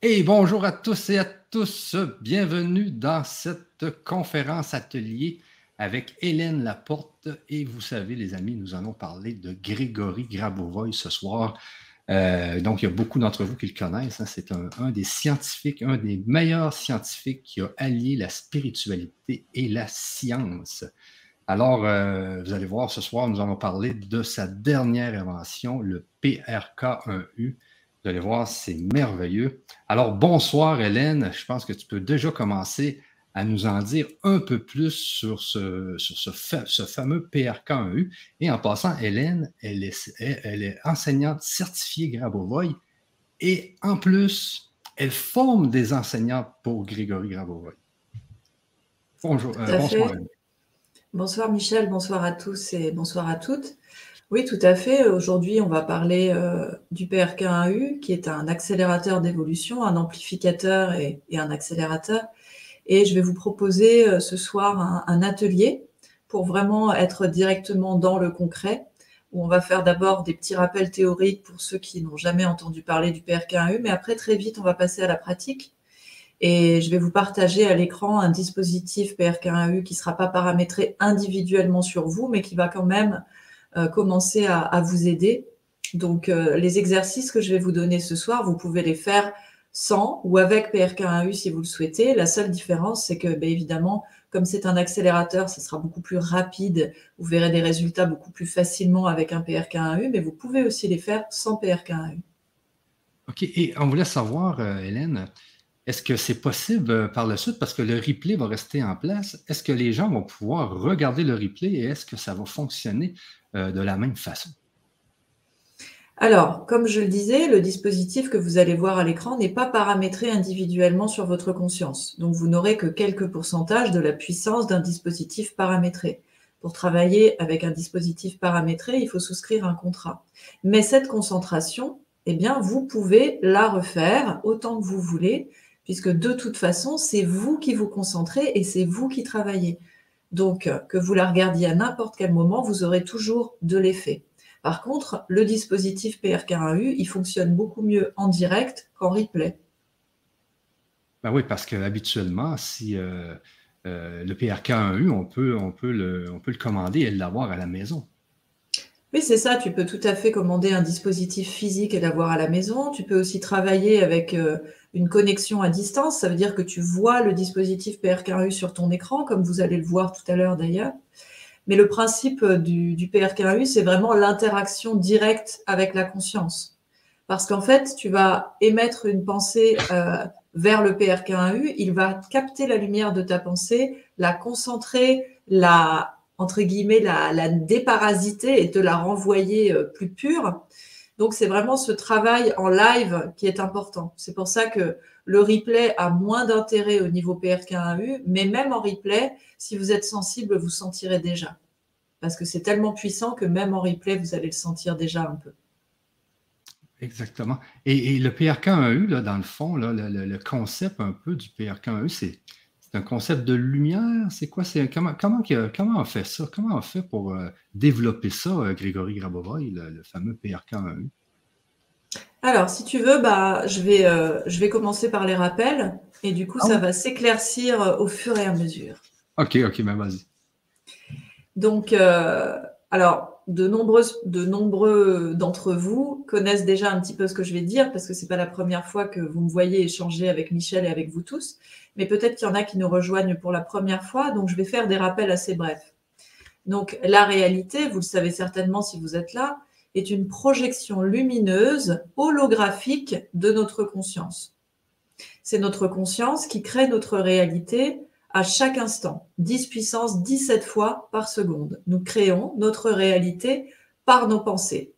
Et bonjour à tous et à tous. Bienvenue dans cette conférence atelier avec Hélène Laporte. Et vous savez, les amis, nous allons parler de Grégory Grabovoy ce soir. Euh, donc, il y a beaucoup d'entre vous qui le connaissent. Hein. C'est un, des scientifiques, un des meilleurs scientifiques qui a allié la spiritualité et la science. Alors, euh, vous allez voir, ce soir, nous allons parler de sa dernière invention, le PRK1U. Vous allez voir, c'est merveilleux. Alors, bonsoir Hélène. Je pense que tu peux déjà commencer à nous en dire un peu plus sur ce, sur ce, fameux PRK1U. Et en passant, Hélène, elle est, elle est enseignante certifiée Grabovoy et en plus, elle forme des enseignants pour Grégory Grabovoy. Bonjour, euh, bonsoir. Bonsoir Michel, bonsoir à tous et bonsoir à toutes. Oui, tout à fait. Aujourd'hui, on va parler euh, du PRK1U, qui est un accélérateur d'évolution, un amplificateur et, un accélérateur. Et je vais vous proposer euh, ce soir un, atelier pour vraiment être directement dans le concret, où on va faire d'abord des petits rappels théoriques pour ceux qui n'ont jamais entendu parler du PRK1U, mais après, très vite, on va passer à la pratique. Et je vais vous partager à l'écran un dispositif PRK1U qui ne sera pas paramétré individuellement sur vous, mais qui va quand même commencer à, vous aider. Donc, euh, les exercices que je vais vous donner ce soir, vous pouvez les faire sans ou avec PRK1U si vous le souhaitez. La seule différence, c'est que, bien évidemment, comme c'est un accélérateur, ce sera beaucoup plus rapide. Vous verrez des résultats beaucoup plus facilement avec un PRK1U, mais vous pouvez aussi les faire sans PRK1U. OK. Et on voulait savoir, euh, Hélène, est-ce que c'est possible par la suite, parce que le replay va rester en place, est-ce que les gens vont pouvoir regarder le replay et est-ce que ça va fonctionner? euh, de la même façon. Alors, comme je le disais, le dispositif que vous allez voir à l'écran n'est pas paramétré individuellement sur votre conscience. Donc, vous n'aurez que quelques pourcentages de la puissance d'un dispositif paramétré. Pour travailler avec un dispositif paramétré, il faut souscrire un contrat. Mais cette concentration, eh bien, vous pouvez la refaire autant que vous voulez, puisque de toute façon, c'est vous qui vous concentrez et c'est vous qui travaillez. Donc, euh, que vous la regardiez à n'importe quel moment, vous aurez toujours de l'effet. Par contre, le dispositif PRK1U, il fonctionne beaucoup mieux en direct qu'en replay. Ben oui, parce qu'habituellement, si euh, euh, le PRK1U, on peut, on, peut le, on peut le commander et l'avoir à la maison. Oui, c'est ça. Tu peux tout à fait commander un dispositif physique et l'avoir à la maison. Tu peux aussi travailler avec une connexion à distance. Ça veut dire que tu vois le dispositif PRKU sur ton écran, comme vous allez le voir tout à l'heure d'ailleurs. Mais le principe du, du PRKU, c'est vraiment l'interaction directe avec la conscience. Parce qu'en fait, tu vas émettre une pensée euh, vers le PRK1U, il va capter la lumière de ta pensée, la concentrer, la entre guillemets la, déparasiter et te la renvoyer euh, plus pure. Donc, c'est vraiment ce travail en live qui est important. C'est pour ça que le replay a moins d'intérêt au niveau PRK1U, mais même en replay, si vous êtes sensible, vous sentirez déjà. Parce que c'est tellement puissant que même en replay, vous allez le sentir déjà un peu. Exactement. Et, le PRK1U, là, dans le fond, là, le, concept un peu du PRK1U, c'est c'est un concept de lumière? C'est quoi? C'est, comment, comment, comment on fait ça? Comment on fait pour euh, développer ça, euh, Grégory Grabovoy, le, fameux PRK1U? Alors, si tu veux, bah, je, vais, euh, je vais commencer par les rappels et du coup, ah ça va s'éclaircir au fur et à mesure. OK, OK, ben vas-y. Donc, alors, de, nombreuses, de nombreux d'entre vous connaissent déjà un petit peu ce que je vais dire parce que c'est pas la première fois que vous me voyez échanger avec Michel et avec vous tous, mais peut-être qu'il y en a qui nous rejoignent pour la première fois, donc je vais faire des rappels assez brefs. Donc la réalité, vous le savez certainement si vous êtes là, est une projection lumineuse holographique de notre conscience. C'est notre conscience qui crée notre réalité à chaque instant, 10 puissance 17 fois par seconde. Nous créons notre réalité par nos pensées.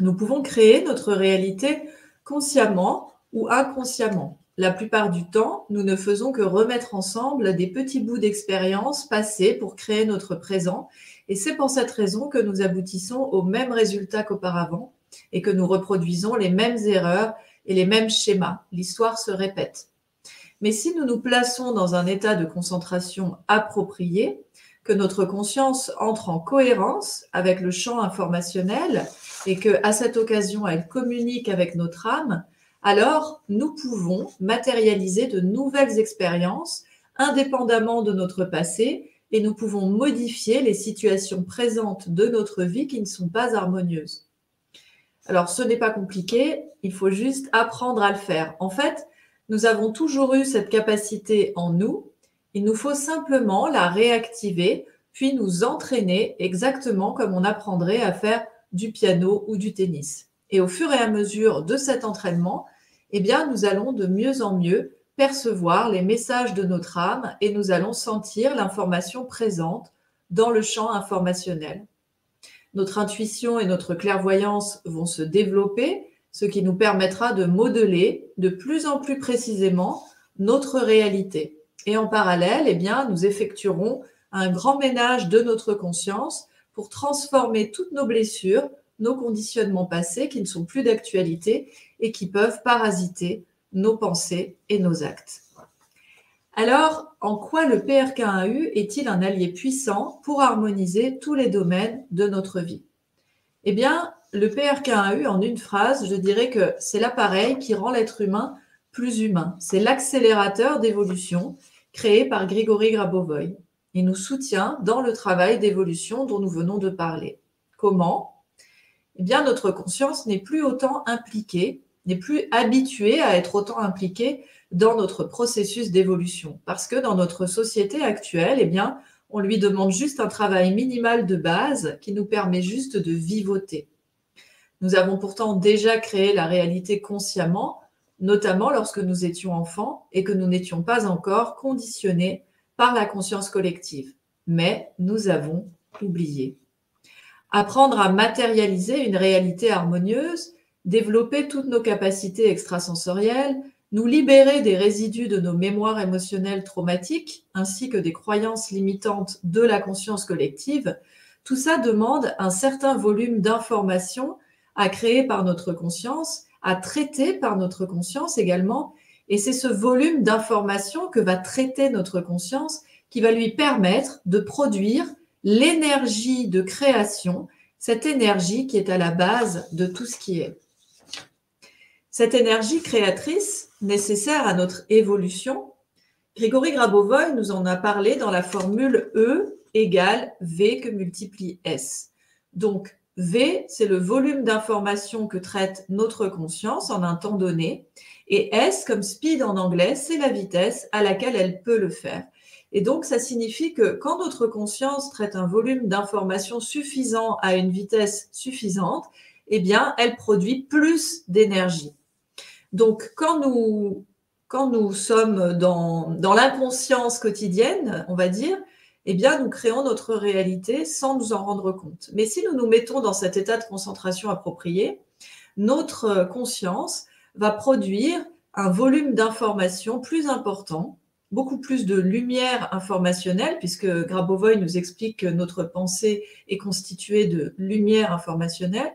Nous pouvons créer notre réalité consciemment ou inconsciemment. La plupart du temps, nous ne faisons que remettre ensemble des petits bouts d'expérience passées pour créer notre présent. Et c'est pour cette raison que nous aboutissons au même résultat qu'auparavant et que nous reproduisons les mêmes erreurs et les mêmes schémas. L'histoire se répète. Mais si nous nous plaçons dans un état de concentration approprié, que notre conscience entre en cohérence avec le champ informationnel et que à cette occasion elle communique avec notre âme, alors nous pouvons matérialiser de nouvelles expériences indépendamment de notre passé et nous pouvons modifier les situations présentes de notre vie qui ne sont pas harmonieuses. Alors ce n'est pas compliqué, il faut juste apprendre à le faire. En fait, nous avons toujours eu cette capacité en nous, il nous faut simplement la réactiver, puis nous entraîner exactement comme on apprendrait à faire du piano ou du tennis. Et au fur et à mesure de cet entraînement, eh bien, nous allons de mieux en mieux percevoir les messages de notre âme et nous allons sentir l'information présente dans le champ informationnel. Notre intuition et notre clairvoyance vont se développer, ce qui nous permettra de modeler de plus en plus précisément notre réalité. Et en parallèle, eh bien, nous effectuerons un grand ménage de notre conscience pour transformer toutes nos blessures, nos conditionnements passés qui ne sont plus d'actualité et qui peuvent parasiter nos pensées et nos actes. Alors, en quoi le PRK1U est-il un allié puissant pour harmoniser tous les domaines de notre vie? Eh bien, le PRK1U, en une phrase, je dirais que c'est l'appareil qui rend l'être humain plus humain. C'est l'accélérateur d'évolution créé par Grigory Grabovoy. Il nous soutient dans le travail d'évolution dont nous venons de parler. Comment? Eh bien, notre conscience n'est plus autant impliquée n'est plus habitué à être autant impliqué dans notre processus d'évolution. Parce que dans notre société actuelle, eh bien, on lui demande juste un travail minimal de base qui nous permet juste de vivoter. Nous avons pourtant déjà créé la réalité consciemment, notamment lorsque nous étions enfants et que nous n'étions pas encore conditionnés par la conscience collective. Mais nous avons oublié. Apprendre à matérialiser une réalité harmonieuse, développer toutes nos capacités extrasensorielles, nous libérer des résidus de nos mémoires émotionnelles traumatiques, ainsi que des croyances limitantes de la conscience collective, tout ça demande un certain volume d'informations à créer par notre conscience, à traiter par notre conscience également, et c'est ce volume d'informations que va traiter notre conscience qui va lui permettre de produire l'énergie de création, cette énergie qui est à la base de tout ce qui est. Cette énergie créatrice nécessaire à notre évolution, Grégory Grabovoy nous en a parlé dans la formule E égale V que multiplie S. Donc, V, c'est le volume d'information que traite notre conscience en un temps donné. Et S, comme speed en anglais, c'est la vitesse à laquelle elle peut le faire. Et donc, ça signifie que quand notre conscience traite un volume d'information suffisant à une vitesse suffisante, eh bien, elle produit plus d'énergie. Donc, quand nous, sommes dans l'inconscience quotidienne, on va dire, eh bien, nous créons notre réalité sans nous en rendre compte. Mais si nous nous mettons dans cet état de concentration approprié, notre conscience va produire un volume d'informations plus important, beaucoup plus de lumière informationnelle, puisque Grabovoy nous explique que notre pensée est constituée de lumière informationnelle,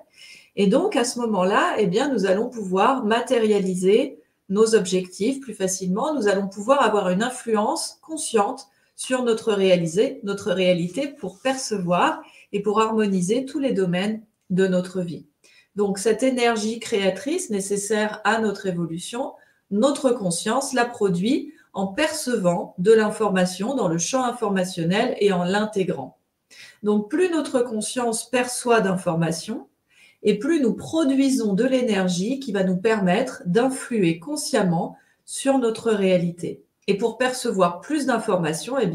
et donc, à ce moment-là, eh bien, nous allons pouvoir matérialiser nos objectifs plus facilement. Nous allons pouvoir avoir une influence consciente sur notre, réalisé, notre réalité pour percevoir et pour harmoniser tous les domaines de notre vie. Donc, cette énergie créatrice nécessaire à notre évolution, notre conscience la produit en percevant de l'information dans le champ informationnel et en l'intégrant. Donc, plus notre conscience perçoit d'informations, et plus nous produisons de l'énergie qui va nous permettre d'influer consciemment sur notre réalité. Et pour percevoir plus d'informations, eh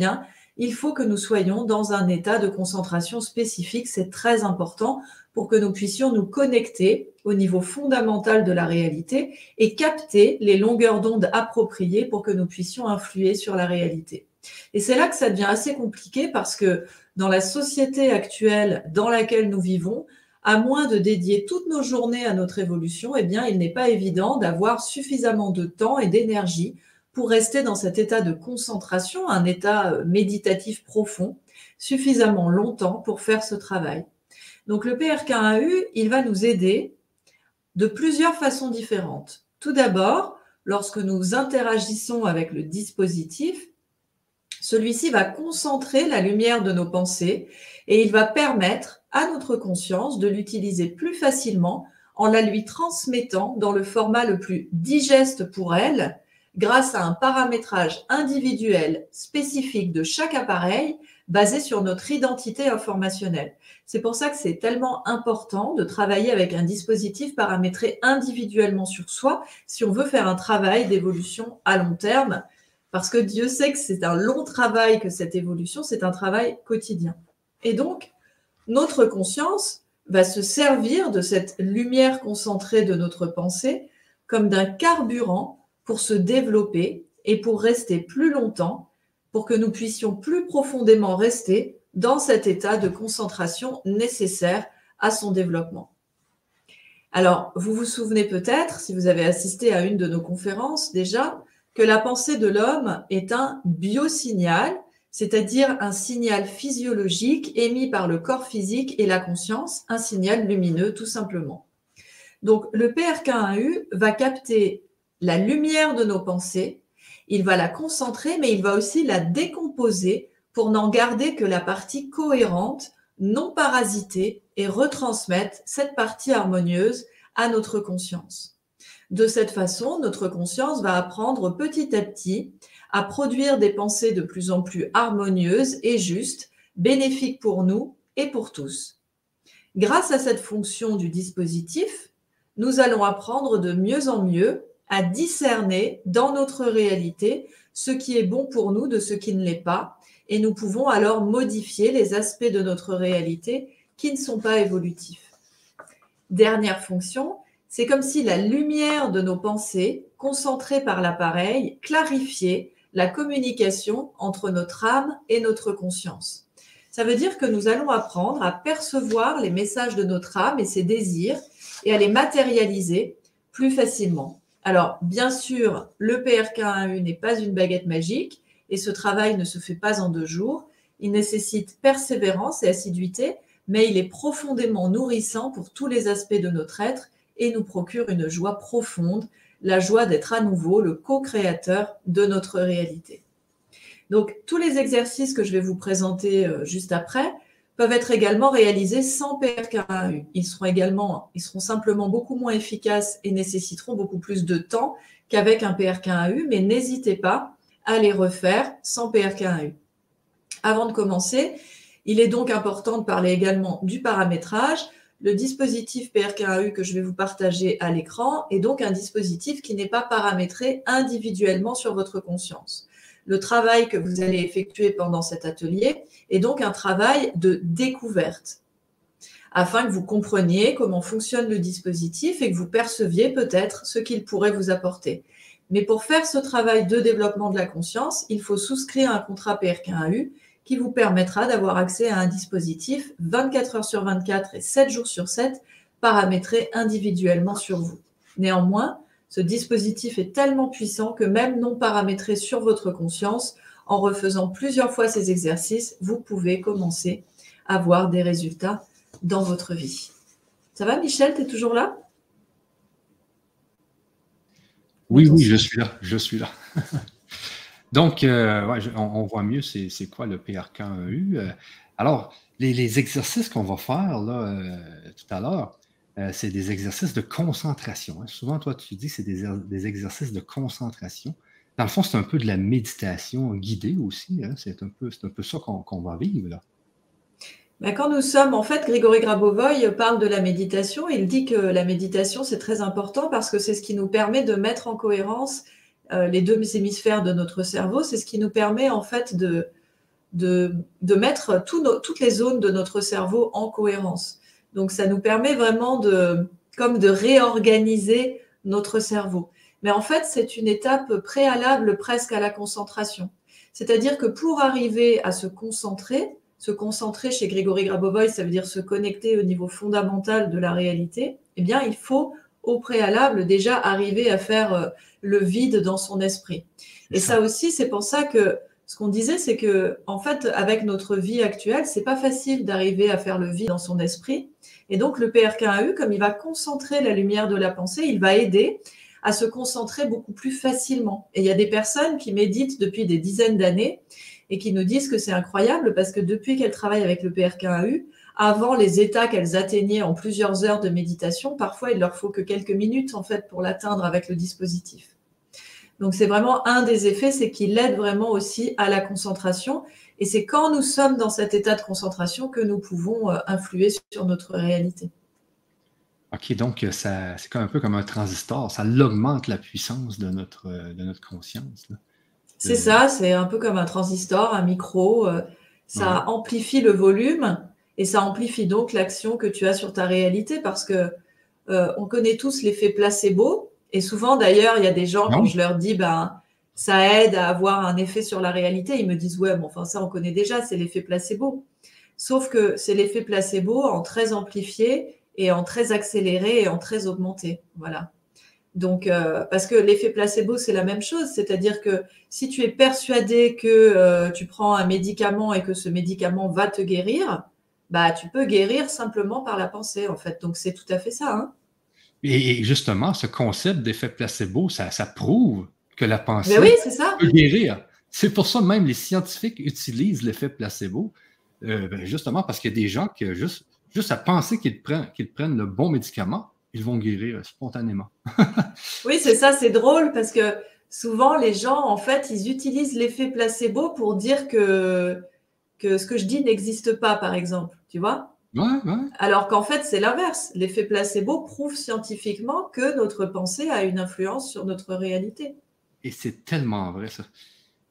il faut que nous soyons dans un état de concentration spécifique. C'est très important pour que nous puissions nous connecter au niveau fondamental de la réalité et capter les longueurs d'onde appropriées pour que nous puissions influer sur la réalité. Et c'est là que ça devient assez compliqué parce que dans la société actuelle dans laquelle nous vivons, à moins de dédier toutes nos journées à notre évolution, eh il n'est pas évident d'avoir suffisamment de temps et d'énergie pour rester dans cet état de concentration, un état euh, méditatif profond, suffisamment longtemps pour faire ce travail. Donc le PRK1U, il va nous aider de plusieurs façons différentes. Tout d'abord, lorsque nous interagissons avec le dispositif, celui-ci va concentrer la lumière de nos pensées et il va permettre à notre conscience de l'utiliser plus facilement en la lui transmettant dans le format le plus digeste pour elle, grâce à un paramétrage individuel spécifique de chaque appareil basé sur notre identité informationnelle. C'est pour ça que c'est tellement important de travailler avec un dispositif paramétré individuellement sur soi si on veut faire un travail d'évolution à long terme, parce que Dieu sait que c'est un long travail que cette évolution, c'est un travail quotidien. Et donc, notre conscience va se servir de cette lumière concentrée de notre pensée comme d'un carburant pour se développer et pour rester plus longtemps, pour que nous puissions plus profondément rester dans cet état de concentration nécessaire à son développement. Alors, vous vous souvenez peut-être, si vous avez assisté à une de nos conférences déjà, que la pensée de l'homme est un biosignal, c'est-à-dire un signal physiologique émis par le corps physique et la conscience, un signal lumineux tout simplement. Donc, le PRK1U va capter la lumière de nos pensées, il va la concentrer, mais il va aussi la décomposer pour n'en garder que la partie cohérente, non parasitée, et retransmettre cette partie harmonieuse à notre conscience. De cette façon, notre conscience va apprendre petit à petit à produire des pensées de plus en plus harmonieuses et justes, bénéfiques pour nous et pour tous. Grâce à cette fonction du dispositif, nous allons apprendre de mieux en mieux à discerner dans notre réalité ce qui est bon pour nous de ce qui ne l'est pas, et nous pouvons alors modifier les aspects de notre réalité qui ne sont pas évolutifs. Dernière fonction, c'est comme si la lumière de nos pensées, concentrée par l'appareil, clarifiait la communication entre notre âme et notre conscience. Ça veut dire que nous allons apprendre à percevoir les messages de notre âme et ses désirs et à les matérialiser plus facilement. Alors, bien sûr, le PRK1U n'est pas une baguette magique et ce travail ne se fait pas en deux jours. Il nécessite persévérance et assiduité, mais il est profondément nourrissant pour tous les aspects de notre être et nous procure une joie profonde, la joie d'être à nouveau le co-créateur de notre réalité. Donc, tous les exercices que je vais vous présenter euh, juste après peuvent être également réalisés sans PRK1U. Ils seront également, ils seront simplement beaucoup moins efficaces et nécessiteront beaucoup plus de temps qu'avec un PRK1U, mais n'hésitez pas à les refaire sans PRK1U. Avant de commencer, il est donc important de parler également du paramétrage. Le dispositif PRK1U que je vais vous partager à l'écran est donc un dispositif qui n'est pas paramétré individuellement sur votre conscience le travail que vous allez effectuer pendant cet atelier est donc un travail de découverte, afin que vous compreniez comment fonctionne le dispositif et que vous perceviez peut-être ce qu'il pourrait vous apporter. Mais pour faire ce travail de développement de la conscience, il faut souscrire un contrat PRK1U qui vous permettra d'avoir accès à un dispositif 24 heures sur 24 et 7 jours sur 7 paramétré individuellement sur vous. Néanmoins, ce dispositif est tellement puissant que même non paramétré sur votre conscience, en refaisant plusieurs fois ces exercices, vous pouvez commencer à voir des résultats dans votre vie. Ça va, Michel Tu es toujours là? Oui, oui, je suis là. Je suis là. Donc, euh, on, voit mieux c'est quoi le PRK1U. Euh, alors, les, exercices qu'on va faire là, euh, tout à l'heure, euh, c'est des exercices de concentration. Hein. Souvent, toi, tu dis que c'est des, exercices de concentration. Dans le fond, c'est un peu de la méditation guidée aussi. Hein. C'est un, peu, un peu ça qu'on va vivre là. Ben, quand nous sommes, en fait, Grégory Grabovoy parle de la méditation. Il dit que la méditation, c'est très important parce que c'est ce qui nous permet de mettre en cohérence euh, les deux hémisphères de notre cerveau. C'est ce qui nous permet, en fait, de, de, mettre toutes les zones de notre cerveau en cohérence. Donc, ça nous permet vraiment de, comme de réorganiser notre cerveau. Mais en fait, c'est une étape préalable presque à la concentration. C'est-à-dire que pour arriver à se concentrer, se concentrer chez Grégory Grabovoy, ça veut dire se connecter au niveau fondamental de la réalité, eh bien, il faut au préalable déjà arriver à faire euh, le vide dans son esprit. Et ça aussi, c'est pour ça que ce qu'on disait, c'est que, en fait, avec notre vie actuelle, c'est pas facile d'arriver à faire le vide dans son esprit. Et donc, le PRK1U, comme il va concentrer la lumière de la pensée, il va aider à se concentrer beaucoup plus facilement. Et il y a des personnes qui méditent depuis des dizaines d'années et qui nous disent que c'est incroyable parce que depuis qu'elles travaillent avec le PRK1U, avant les états qu'elles atteignaient en plusieurs heures de méditation. Parfois, il leur faut que quelques minutes en fait pour l'atteindre avec le dispositif. Donc c'est vraiment un des effets, c'est qu'il aide vraiment aussi à la concentration. Et c'est quand nous sommes dans cet état de concentration que nous pouvons euh, influer sur notre réalité. OK, donc euh, ça, c'est un peu comme un transistor, ça augmente la puissance de notre, euh, de notre conscience. C'est ça, c'est un peu comme un transistor, un micro. Ça amplifie le volume et ça amplifie donc l'action que tu as sur ta réalité parce que on connaît tous l'effet placebo. Et souvent, d'ailleurs, il y a des gens, quand je leur dis, ben, ça aide à avoir un effet sur la réalité, ils me disent, ouais, bon, enfin, ça, on connaît déjà, c'est l'effet placebo. Sauf que c'est l'effet placebo en très amplifié et en très accéléré et en très augmenté. Voilà. Donc, euh, parce que l'effet placebo, c'est la même chose. C'est-à-dire que si tu es persuadé que euh, tu prends un médicament et que ce médicament va te guérir, bah, tu peux guérir simplement par la pensée, en fait. Donc, c'est tout à fait ça. Hein. Et justement, ce concept d'effet placebo, ça, ça, prouve que la pensée peut guérir. C'est pour ça même les scientifiques utilisent l'effet placebo, euh, ben, justement parce qu'il y a des gens qui, juste, juste à penser qu'ils prennent, qu'ils prennent le bon médicament, ils vont guérir spontanément. oui, c'est ça, c'est drôle parce que souvent les gens, en fait, ils utilisent l'effet placebo pour dire que, que ce que je dis n'existe pas, par exemple. Tu vois? Alors qu'en fait, c'est l'inverse. L'effet placebo prouve scientifiquement que notre pensée a une influence sur notre réalité. Et c'est tellement vrai, ça.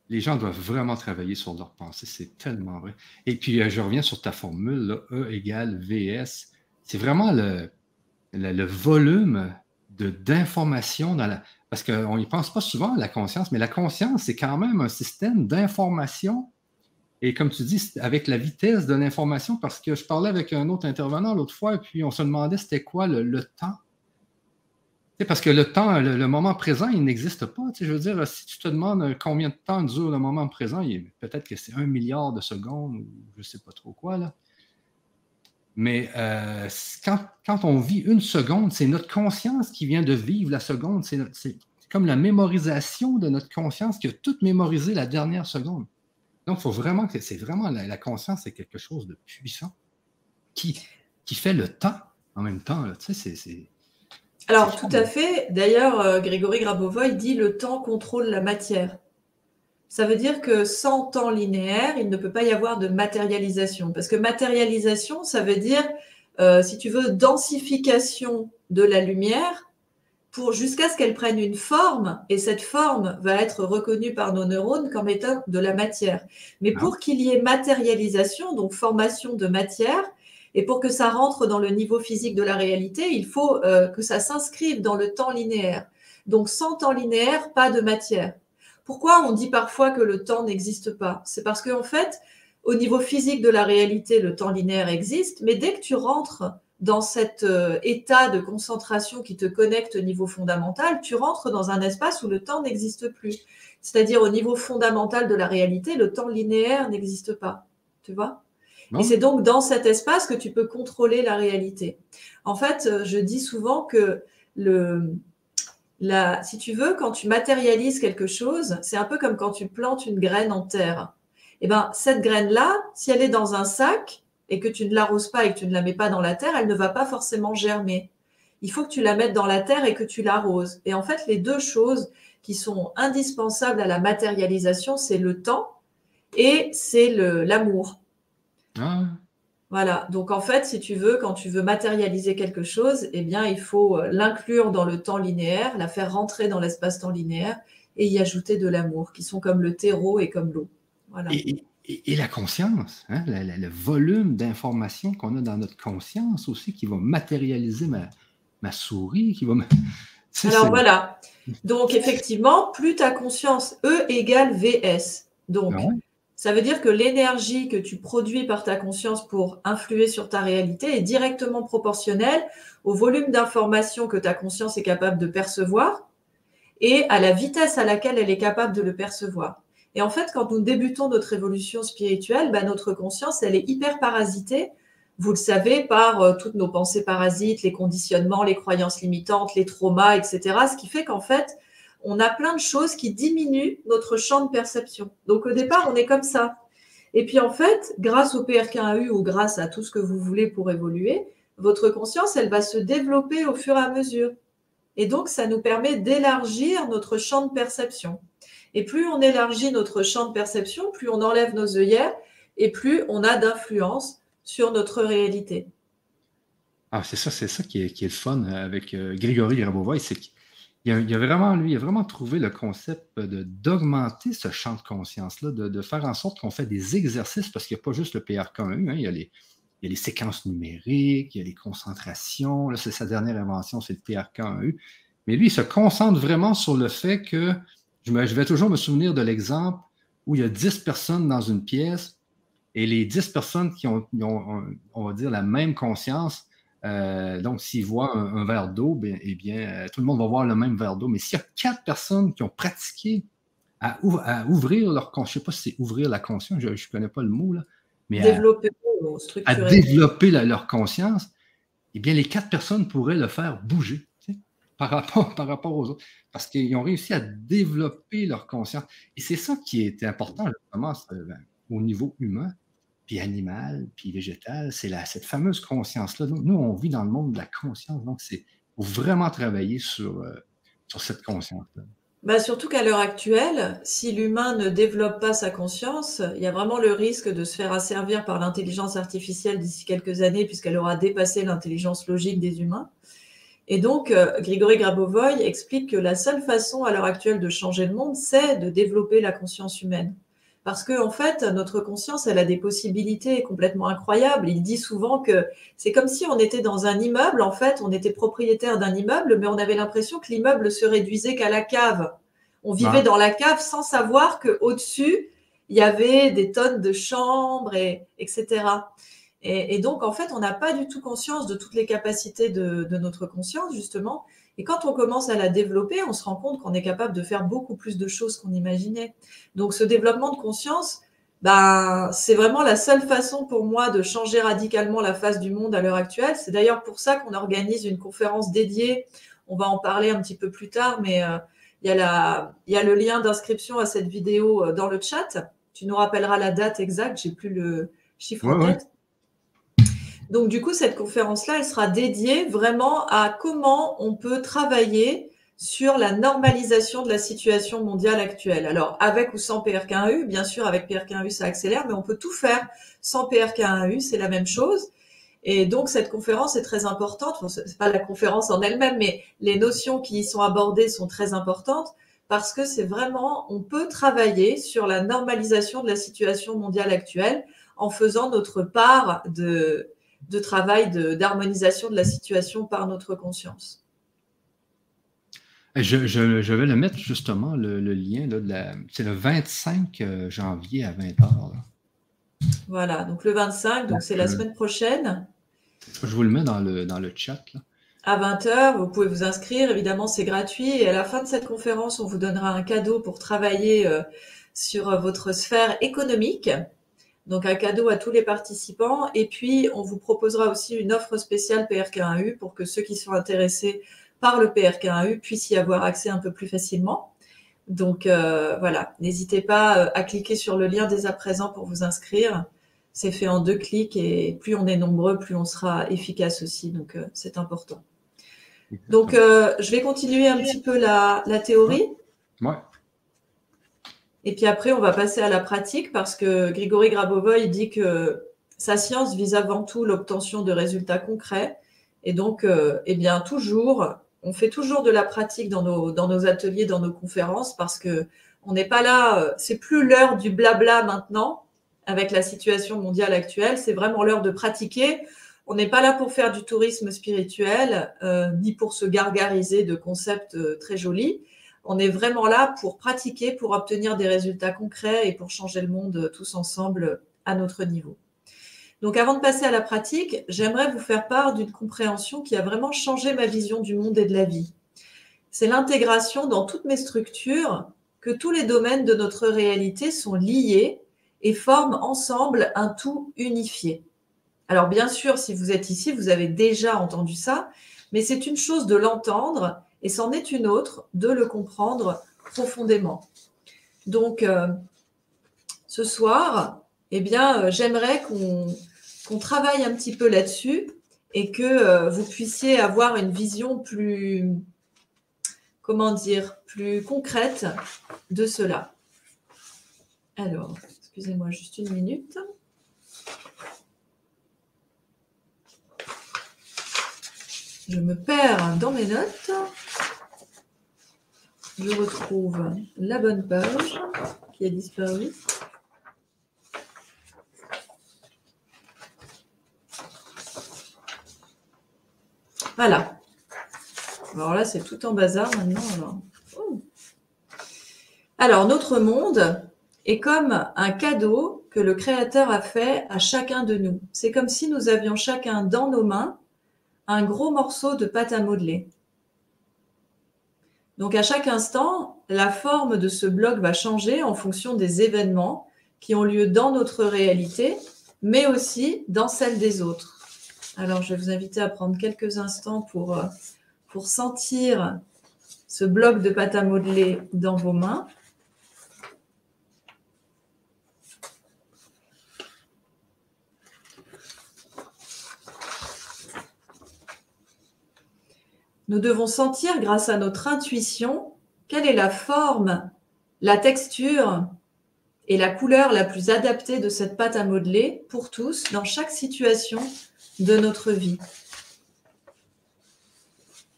Les gens doivent vraiment travailler sur leur pensée, c'est tellement vrai. Et puis, euh, je reviens sur ta formule, E égale VS. C'est vraiment le, le, volume d'informations dans la. Parce qu'on n'y pense pas souvent à la conscience, mais la conscience, c'est quand même un système d'information et comme tu dis, avec la vitesse de l'information, parce que je parlais avec un autre intervenant l'autre fois, et puis on se demandait c'était quoi le, temps. parce que le temps, le, moment présent, il n'existe pas. je veux dire, si tu te demandes combien de temps dure le moment présent, peut-être que c'est un milliard de secondes ou je ne sais pas trop quoi. Là. Mais euh, quand, on vit une seconde, c'est notre conscience qui vient de vivre la seconde. C'est comme la mémorisation de notre conscience qui a tout mémorisé la dernière seconde. Donc, il faut vraiment que c'est vraiment la, conscience, c'est quelque chose de puissant qui, qui fait le temps en même temps. Tu sais, c'est. Alors, tout à fait. D'ailleurs, euh, Grégory Grabovoy dit le temps contrôle la matière. Ça veut dire que sans temps linéaire, il ne peut pas y avoir de matérialisation. Parce que matérialisation, ça veut dire, euh, si tu veux, densification de la lumière jusqu'à ce qu'elle prenne une forme, et cette forme va être reconnue par nos neurones comme étant de la matière. Mais ah. pour qu'il y ait matérialisation, donc formation de matière, et pour que ça rentre dans le niveau physique de la réalité, il faut euh, que ça s'inscrive dans le temps linéaire. Donc sans temps linéaire, pas de matière. Pourquoi on dit parfois que le temps n'existe pas? C'est parce qu'en fait, au niveau physique de la réalité, le temps linéaire existe, mais dès que tu rentres dans cet euh, état de concentration qui te connecte au niveau fondamental, tu rentres dans un espace où le temps n'existe plus. C'est-à-dire au niveau fondamental de la réalité, le temps linéaire n'existe pas. Tu vois? Et c'est donc dans cet espace que tu peux contrôler la réalité. En fait, euh, je dis souvent que le, la, si tu veux, quand tu matérialises quelque chose, c'est un peu comme quand tu plantes une graine en terre. Et eh ben, cette graine-là, si elle est dans un sac, et que tu ne l'arroses pas et que tu ne la mets pas dans la terre, elle ne va pas forcément germer. Il faut que tu la mettes dans la terre et que tu l'arroses. Et en fait, les deux choses qui sont indispensables à la matérialisation, c'est le temps et c'est l'amour. Ah. Voilà. Donc en fait, si tu veux, quand tu veux matérialiser quelque chose, eh bien, il faut euh, l'inclure dans le temps linéaire, la faire rentrer dans l'espace-temps linéaire et y ajouter de l'amour, qui sont comme le terreau et comme l'eau. Voilà et, la conscience, hein, le volume d'informations qu'on a dans notre conscience aussi qui va matérialiser ma, souris, qui va. Alors voilà. Donc effectivement, plus ta conscience E égale VS. Donc ah ça veut dire que l'énergie que tu produis par ta conscience pour influer sur ta réalité est directement proportionnelle au volume d'informations que ta conscience est capable de percevoir et à la vitesse à laquelle elle est capable de le percevoir. Et en fait, quand nous débutons notre évolution spirituelle, bah, notre conscience, elle est hyper parasitée, vous le savez, par euh, toutes nos pensées parasites, les conditionnements, les croyances limitantes, les traumas, etc. Ce qui fait qu'en fait, on a plein de choses qui diminuent notre champ de perception. Donc au départ, on est comme ça. Et puis en fait, grâce au PRK1U ou grâce à tout ce que vous voulez pour évoluer, votre conscience, elle va se développer au fur et à mesure. Et donc, ça nous permet d'élargir notre champ de perception. Et plus on élargit notre champ de perception, plus on enlève nos œillères et plus on a d'influence sur notre réalité. Ah, c'est ça, c'est ça qui est, le fun avec euh, Grégory Grabovoy, c'est qu'il a, il a vraiment, lui, a vraiment trouvé le concept de, d'augmenter ce champ de conscience-là, de, faire en sorte qu'on fait des exercices, parce qu'il n'y a pas juste le PRK1, hein, il, y a les, séquences numériques, il y a les concentrations, c'est sa dernière invention, c'est le PRK1U. Mais lui, il se concentre vraiment sur le fait que, je, me, je vais toujours me souvenir de l'exemple où il y a 10 personnes dans une pièce, et les 10 personnes qui ont, on va dire, la même conscience, euh, donc s'ils voient un, verre d'eau, bien, eh bien, euh, tout le monde va voir le même verre d'eau. Mais s'il y a quatre personnes qui ont pratiqué à, ouvrir leur conscience, je ne sais pas si c'est ouvrir la conscience, je ne connais pas le mot, là, mais développer, à, développer leur conscience, eh bien, les quatre personnes pourraient le faire bouger par rapport, par rapport aux autres, parce qu'ils ont réussi à développer leur conscience. Et c'est ça qui est important, justement, ben, au niveau humain puis animal, puis végétal, c'est cette fameuse conscience-là. Nous, on vit dans le monde de la conscience, donc c'est vraiment travailler sur, euh, sur cette conscience-là. Bah surtout qu'à l'heure actuelle, si l'humain ne développe pas sa conscience, il y a vraiment le risque de se faire asservir par l'intelligence artificielle d'ici quelques années, puisqu'elle aura dépassé l'intelligence logique des humains. Et donc, euh, Grigory Grabovoy explique que la seule façon à l'heure actuelle de changer le monde, c'est de développer la conscience humaine. Parce que, en fait, notre conscience, elle a des possibilités complètement incroyables. Il dit souvent que c'est comme si on était dans un immeuble. En fait, on était propriétaire d'un immeuble, mais on avait l'impression que l'immeuble se réduisait qu'à la cave. On vivait dans la cave sans savoir qu'au-dessus, il y avait des tonnes de chambres, et, etc. Et, donc, en fait, on n'a pas du tout conscience de toutes les capacités de, de notre conscience, justement. Et quand on commence à la développer, on se rend compte qu'on est capable de faire beaucoup plus de choses qu'on imaginait. Donc ce développement de conscience, ben, c'est vraiment la seule façon pour moi de changer radicalement la face du monde à l'heure actuelle. C'est d'ailleurs pour ça qu'on organise une conférence dédiée. On va en parler un petit peu plus tard, mais euh, il, y a la, il y a le lien d'inscription à cette vidéo euh, dans le chat. Tu nous rappelleras la date exacte, j'ai plus le chiffre en tête. Donc, du coup, cette conférence-là, elle sera dédiée vraiment à comment on peut travailler sur la normalisation de la situation mondiale actuelle. Alors, avec ou sans PRK1U, bien sûr, avec PRK1U, ça accélère, mais on peut tout faire sans PRK1U, c'est la même chose. Et donc, cette conférence est très importante. Enfin, c'est pas la conférence en elle-même, mais les notions qui y sont abordées sont très importantes parce que c'est vraiment, on peut travailler sur la normalisation de la situation mondiale actuelle en faisant notre part de, de travail d'harmonisation de, la situation par notre conscience. Je, vais le mettre justement, le, lien. c'est le 25 euh, janvier à 20h. Voilà, donc le 25, donc c'est la semaine prochaine. Je vous le mets dans le, dans le chat. À 20h, vous pouvez vous inscrire. Évidemment, c'est gratuit. Et à la fin de cette conférence, on vous donnera un cadeau pour travailler euh, sur votre sphère économique. Donc un cadeau à tous les participants. Et puis, on vous proposera aussi une offre spéciale PRK1U pour que ceux qui sont intéressés par le PRK1U puissent y avoir accès un peu plus facilement. Donc euh, voilà, n'hésitez pas euh, à cliquer sur le lien dès à présent pour vous inscrire. C'est fait en deux clics et plus on est nombreux, plus on sera efficace aussi. Donc euh, c'est important. Donc je vais continuer un petit peu la, la théorie. Ouais. Et puis après, on va passer à la pratique parce que Grigory Grabovoy dit que sa science vise avant tout l'obtention de résultats concrets. Et donc, euh, eh bien, toujours, on fait toujours de la pratique dans nos, ateliers, dans nos conférences parce que on n'est pas là, euh, c'est plus l'heure du blabla maintenant avec la situation mondiale actuelle, c'est vraiment l'heure de pratiquer. On n'est pas là pour faire du tourisme spirituel, euh, ni pour se gargariser de concepts très jolis on est vraiment là pour pratiquer, pour obtenir des résultats concrets et pour changer le monde tous ensemble à notre niveau. Donc avant de passer à la pratique, j'aimerais vous faire part d'une compréhension qui a vraiment changé ma vision du monde et de la vie. C'est l'intégration dans toutes mes structures que tous les domaines de notre réalité sont liés et forment ensemble un tout unifié. Alors bien sûr, si vous êtes ici, vous avez déjà entendu ça, mais c'est une chose de l'entendre et c'en est une autre de le comprendre profondément. Donc, euh, ce soir, eh bien, j'aimerais qu'on travaille un petit peu là-dessus et que vous puissiez avoir une vision plus, comment dire, plus concrète de cela. Alors, excusez-moi juste une minute. Je me perds dans mes notes. Je retrouve la bonne page qui a disparu. Voilà. Alors là, c'est tout en bazar maintenant. Alors. Oh. alors, notre monde est comme un cadeau que le Créateur a fait à chacun de nous. C'est comme si nous avions chacun dans nos mains un gros morceau de pâte à modeler. Donc à chaque instant, la forme de ce bloc va changer en fonction des événements qui ont lieu dans notre réalité, mais aussi dans celle des autres. Alors je vais vous inviter à prendre quelques instants pour, euh, pour sentir ce bloc de pâte à modeler dans vos mains. Nous devons sentir grâce à notre intuition quelle est la forme, la texture et la couleur la plus adaptée de cette pâte à modeler pour tous dans chaque situation de notre vie.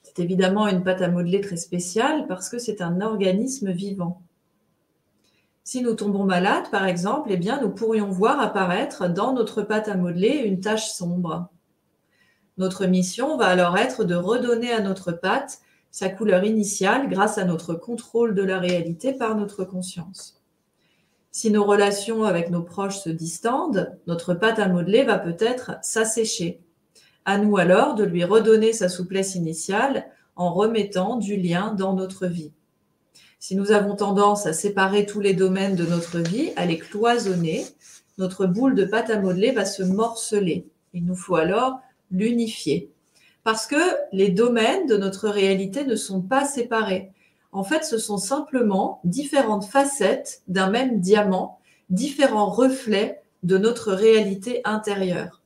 C'est évidemment une pâte à modeler très spéciale parce que c'est un organisme vivant. Si nous tombons malades, par exemple, eh bien, nous pourrions voir apparaître dans notre pâte à modeler une tache sombre. Notre mission va alors être de redonner à notre pâte sa couleur initiale grâce à notre contrôle de la réalité par notre conscience. Si nos relations avec nos proches se distendent, notre pâte à modeler va peut-être s'assécher. À nous alors de lui redonner sa souplesse initiale en remettant du lien dans notre vie. Si nous avons tendance à séparer tous les domaines de notre vie, à les cloisonner, notre boule de pâte à modeler va se morceler. Il nous faut alors l'unifier. Parce que les domaines de notre réalité ne sont pas séparés. En fait, ce sont simplement différentes facettes d'un même diamant, différents reflets de notre réalité intérieure.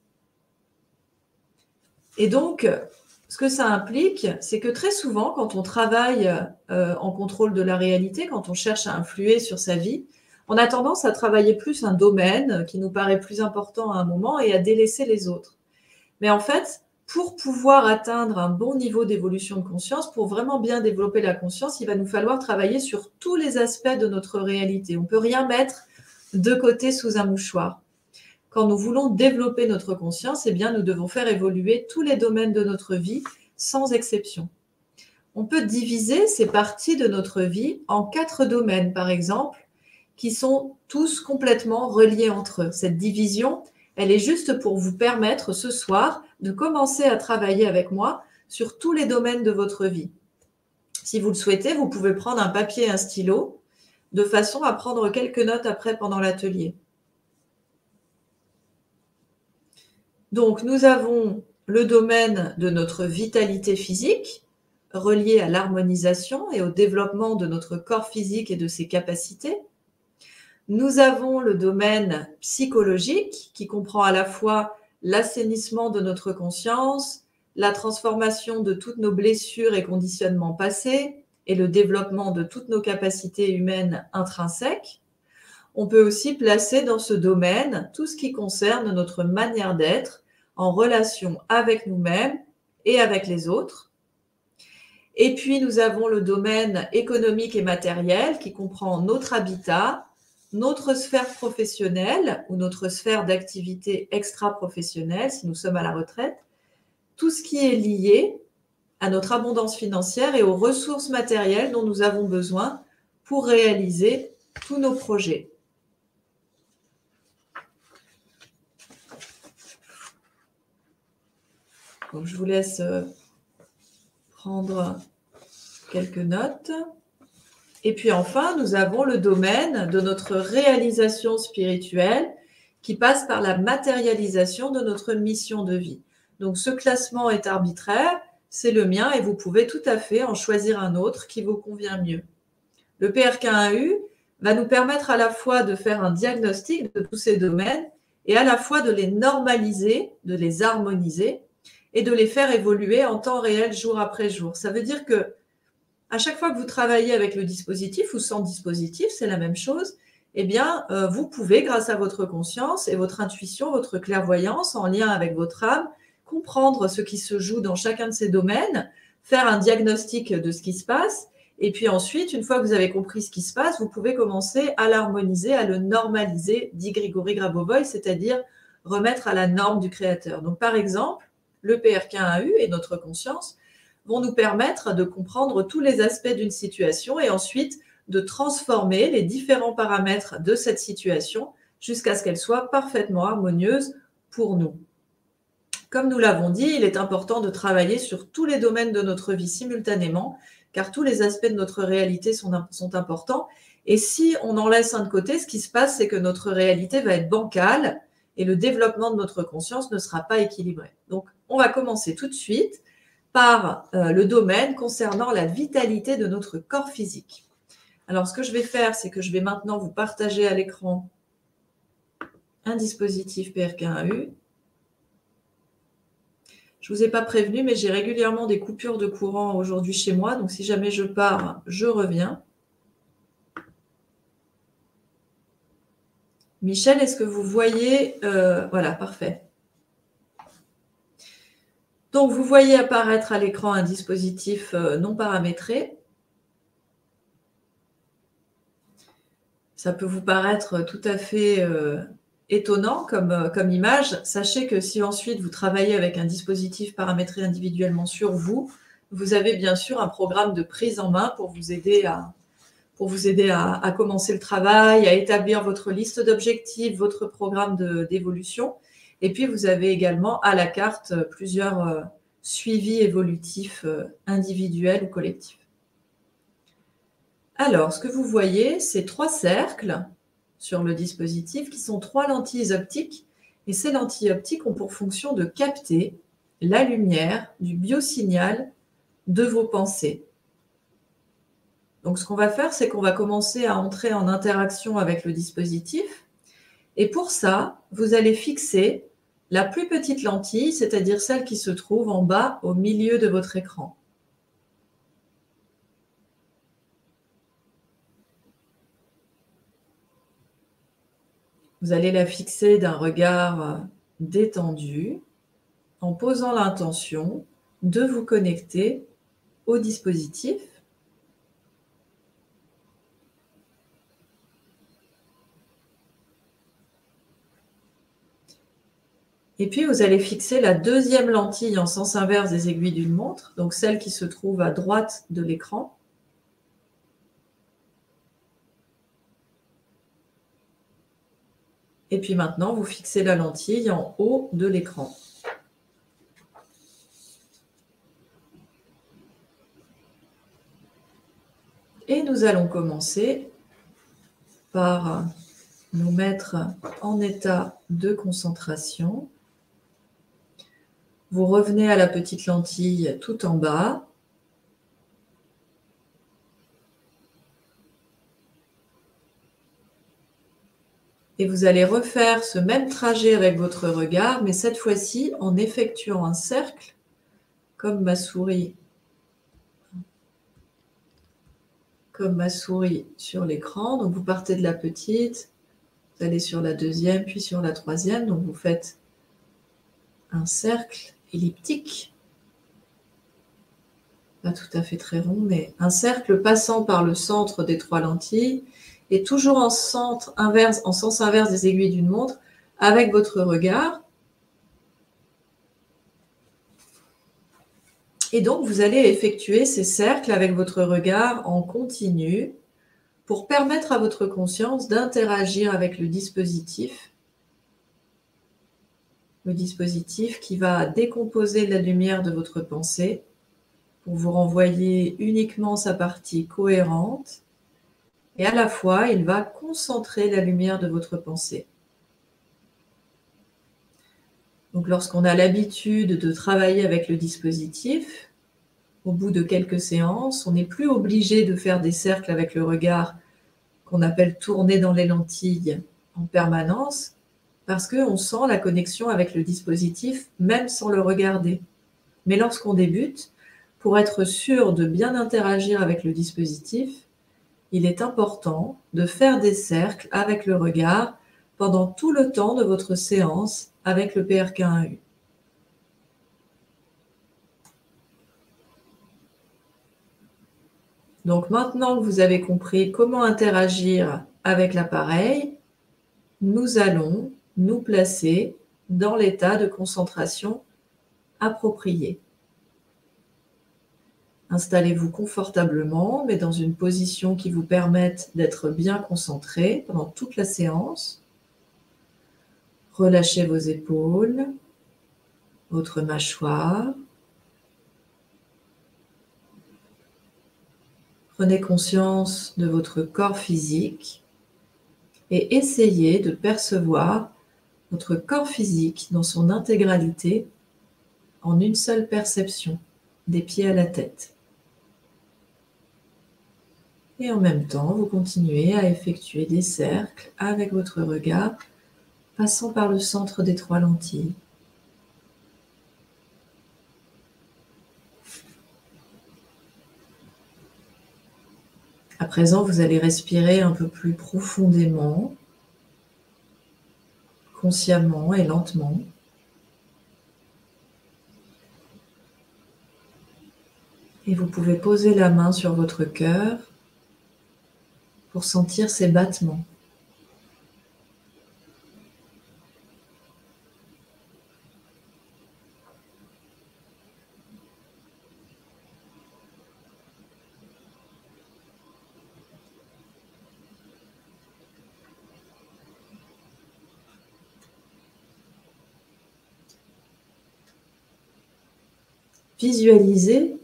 Et donc, ce que ça implique, c'est que très souvent, quand on travaille euh, en contrôle de la réalité, quand on cherche à influer sur sa vie, on a tendance à travailler plus un domaine qui nous paraît plus important à un moment et à délaisser les autres. Mais en fait, pour pouvoir atteindre un bon niveau d'évolution de conscience, pour vraiment bien développer la conscience, il va nous falloir travailler sur tous les aspects de notre réalité. On ne peut rien mettre de côté sous un mouchoir. Quand nous voulons développer notre conscience, eh bien, nous devons faire évoluer tous les domaines de notre vie sans exception. On peut diviser ces parties de notre vie en quatre domaines, par exemple, qui sont tous complètement reliés entre eux. Cette division, elle est juste pour vous permettre ce soir de commencer à travailler avec moi sur tous les domaines de votre vie. Si vous le souhaitez, vous pouvez prendre un papier et un stylo de façon à prendre quelques notes après pendant l'atelier. Donc, nous avons le domaine de notre vitalité physique, relié à l'harmonisation et au développement de notre corps physique et de ses capacités. Nous avons le domaine psychologique qui comprend à la fois l'assainissement de notre conscience, la transformation de toutes nos blessures et conditionnements passés et le développement de toutes nos capacités humaines intrinsèques. On peut aussi placer dans ce domaine tout ce qui concerne notre manière d'être en relation avec nous-mêmes et avec les autres. Et puis nous avons le domaine économique et matériel qui comprend notre habitat, notre sphère professionnelle ou notre sphère d'activité extra-professionnelle, si nous sommes à la retraite, tout ce qui est lié à notre abondance financière et aux ressources matérielles dont nous avons besoin pour réaliser tous nos projets. je vous laisse euh, prendre quelques notes. Et puis enfin, nous avons le domaine de notre réalisation spirituelle qui passe par la matérialisation de notre mission de vie. Donc ce classement est arbitraire, c'est le mien et vous pouvez tout à fait en choisir un autre qui vous convient mieux. Le PRK1U va nous permettre à la fois de faire un diagnostic de tous ces domaines et à la fois de les normaliser, de les harmoniser et de les faire évoluer en temps réel jour après jour. Ça veut dire que à chaque fois que vous travaillez avec le dispositif ou sans dispositif, c'est la même chose. Eh bien, euh, vous pouvez, grâce à votre conscience et votre intuition, votre clairvoyance en lien avec votre âme, comprendre ce qui se joue dans chacun de ces domaines, faire un diagnostic de ce qui se passe et puis ensuite, une fois que vous avez compris ce qui se passe, vous pouvez commencer à l'harmoniser, à le normaliser, dit Grigory Grabovoy, c'est-à-dire remettre à la norme du créateur. Donc, par exemple, le PRK1AU et notre conscience vont nous permettre de comprendre tous les aspects d'une situation et ensuite de transformer les différents paramètres de cette situation jusqu'à ce qu'elle soit parfaitement harmonieuse pour nous. Comme nous l'avons dit, il est important de travailler sur tous les domaines de notre vie simultanément car tous les aspects de notre réalité sont, importants. Et si on en laisse un de côté, ce qui se passe, c'est que notre réalité va être bancale et le développement de notre conscience ne sera pas équilibré. Donc, on va commencer tout de suite par euh, le domaine concernant la vitalité de notre corps physique. Alors, ce que je vais faire, c'est que je vais maintenant vous partager à l'écran un dispositif PRK1U je ne vous ai pas prévenu, mais j'ai régulièrement des coupures de courant aujourd'hui chez moi. Donc, si jamais je pars, je reviens. Michel, est-ce que vous voyez euh, Voilà, parfait. Donc, vous voyez apparaître à l'écran un dispositif euh, non paramétré. Ça peut vous paraître tout à fait euh, étonnant comme, euh, comme image. Sachez que si ensuite vous travaillez avec un dispositif paramétré individuellement sur vous, vous avez bien sûr un programme de prise en main pour vous aider à, commencer le travail, à établir votre liste d'objectifs, votre programme d'évolution. Et puis, vous avez également à la carte plusieurs euh, suivis évolutifs euh, individuels ou collectifs. Alors, ce que vous voyez, c'est trois cercles sur le dispositif, qui sont trois lentilles optiques. Et ces lentilles optiques ont pour fonction de capter la lumière du biosignal de vos pensées. Donc ce qu'on va faire, c'est qu'on va commencer à entrer en interaction avec le dispositif. Et pour ça, vous allez fixer la plus petite lentille, c'est-à-dire celle qui se trouve en bas au milieu de votre écran. Vous allez la fixer d'un regard détendu en posant l'intention de vous connecter au dispositif. Et puis, vous allez fixer la deuxième lentille en sens inverse des aiguilles d'une montre, donc celle qui se trouve à droite de l'écran. Et puis maintenant, vous fixez la lentille en haut de l'écran. Et nous allons commencer par nous mettre en état de concentration. Vous revenez à la petite lentille tout en bas. Et vous allez refaire ce même trajet avec votre regard, mais cette fois-ci en effectuant un cercle, comme ma souris, comme ma souris sur l'écran. Donc vous partez de la petite, vous allez sur la deuxième, puis sur la troisième. Donc vous faites un cercle elliptique, pas tout à fait très rond, mais un cercle passant par le centre des trois lentilles et toujours en, sens inverse des aiguilles d'une montre, avec votre regard. Et donc, vous allez effectuer ces cercles avec votre regard en continu pour permettre à votre conscience d'interagir avec le dispositif. Le dispositif qui va décomposer la lumière de votre pensée pour vous renvoyer uniquement sa partie cohérente et à la fois, il va concentrer la lumière de votre pensée. Donc lorsqu'on a l'habitude de travailler avec le dispositif, au bout de quelques séances, on n'est plus obligé de faire des cercles avec le regard qu'on appelle tourner dans les lentilles en permanence parce qu'on sent la connexion avec le dispositif même sans le regarder. Mais lorsqu'on débute, pour être sûr de bien interagir avec le dispositif, il est important de faire des cercles avec le regard pendant tout le temps de votre séance avec le PRK1U. Donc maintenant que vous avez compris comment interagir avec l'appareil, nous allons nous placer dans l'état de concentration approprié. Installez-vous confortablement, mais dans une position qui vous permette d'être bien concentré pendant toute la séance. Relâchez vos épaules, votre mâchoire. Prenez conscience de votre corps physique et essayez de percevoir votre corps physique dans son intégralité en une seule perception, des pieds à la tête. Et en même temps, vous continuez à effectuer des cercles avec votre regard, passant par le centre des trois lentilles. À présent, vous allez respirer un peu plus profondément, consciemment et lentement. Et vous pouvez poser la main sur votre cœur pour sentir ses battements. Visualisez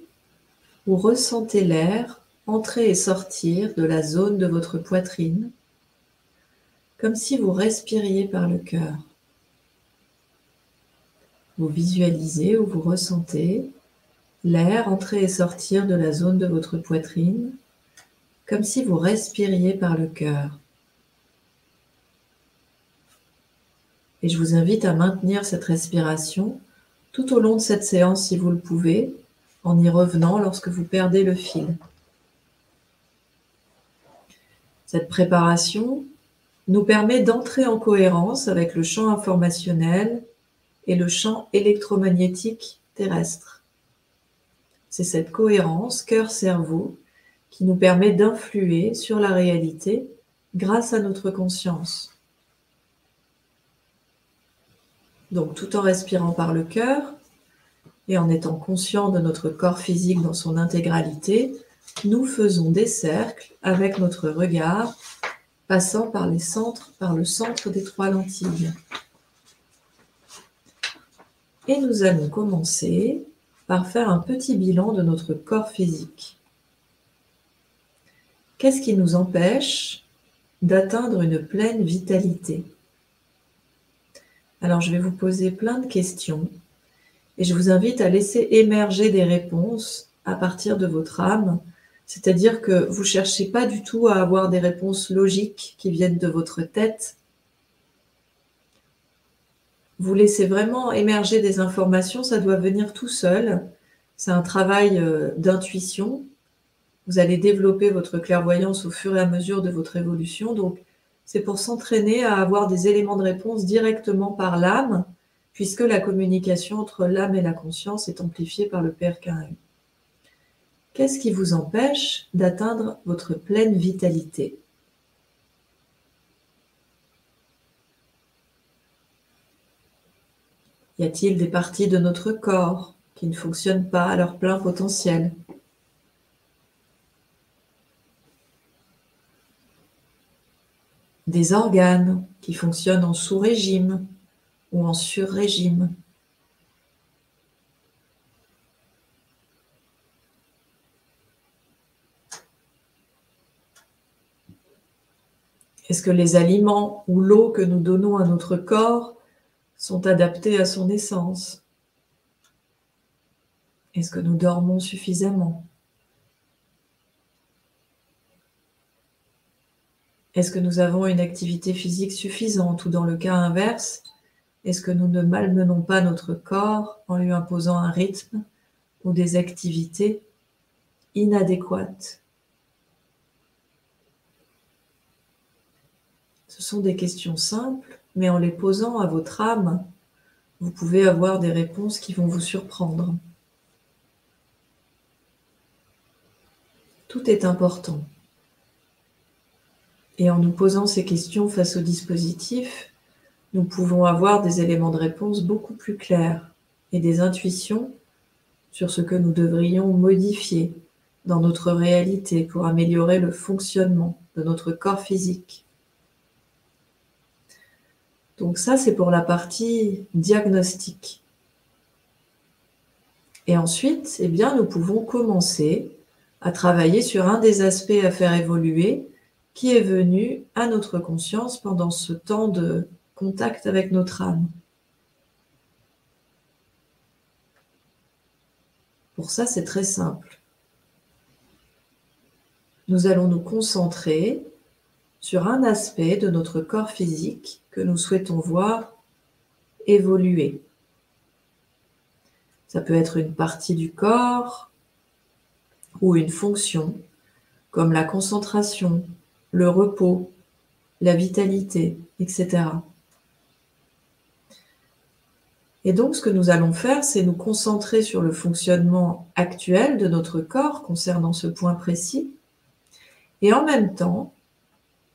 ou ressentez l'air entrer et sortir de la zone de votre poitrine, comme si vous respiriez par le cœur. Vous visualisez ou vous ressentez l'air entrer et sortir de la zone de votre poitrine, comme si vous respiriez par le cœur. Et je vous invite à maintenir cette respiration tout au long de cette séance si vous le pouvez, en y revenant lorsque vous perdez le fil. Cette préparation nous permet d'entrer en cohérence avec le champ informationnel et le champ électromagnétique terrestre. C'est cette cohérence cœur-cerveau qui nous permet d'influer sur la réalité grâce à notre conscience. Donc tout en respirant par le cœur et en étant conscient de notre corps physique dans son intégralité, nous faisons des cercles avec notre regard, passant par, les centres, par le centre des trois lentilles. Et nous allons commencer par faire un petit bilan de notre corps physique. Qu'est-ce qui nous empêche d'atteindre une pleine vitalité? Alors je vais vous poser plein de questions et je vous invite à laisser émerger des réponses à partir de votre âme c'est-à-dire que vous ne cherchez pas du tout à avoir des réponses logiques qui viennent de votre tête. Vous laissez vraiment émerger des informations, ça doit venir tout seul. C'est un travail euh, d'intuition. Vous allez développer votre clairvoyance au fur et à mesure de votre évolution. Donc, c'est pour s'entraîner à avoir des éléments de réponse directement par l'âme, puisque la communication entre l'âme et la conscience est amplifiée par le Père Qu'est-ce qui vous empêche d'atteindre votre pleine vitalité? Y a-t-il des parties de notre corps qui ne fonctionnent pas à leur plein potentiel? Des organes qui fonctionnent en sous-régime ou en sur-régime. Est-ce que les aliments ou l'eau que nous donnons à notre corps sont adaptés à son essence? Est-ce que nous dormons suffisamment? Est-ce que nous avons une activité physique suffisante ou dans le cas inverse, est-ce que nous ne malmenons pas notre corps en lui imposant un rythme ou des activités inadéquates? Ce sont des questions simples, mais en les posant à votre âme, vous pouvez avoir des réponses qui vont vous surprendre. Tout est important. Et en nous posant ces questions face au dispositif, nous pouvons avoir des éléments de réponse beaucoup plus clairs et des intuitions sur ce que nous devrions modifier dans notre réalité pour améliorer le fonctionnement de notre corps physique. Donc ça, c'est pour la partie diagnostique. Et ensuite, eh bien, nous pouvons commencer à travailler sur un des aspects à faire évoluer qui est venu à notre conscience pendant ce temps de contact avec notre âme. Pour ça, c'est très simple. Nous allons nous concentrer sur un aspect de notre corps physique que nous souhaitons voir évoluer. Ça peut être une partie du corps ou une fonction, comme la concentration, le repos, la vitalité, etc. Et donc, ce que nous allons faire, c'est nous concentrer sur le fonctionnement actuel de notre corps concernant ce point précis. Et en même temps,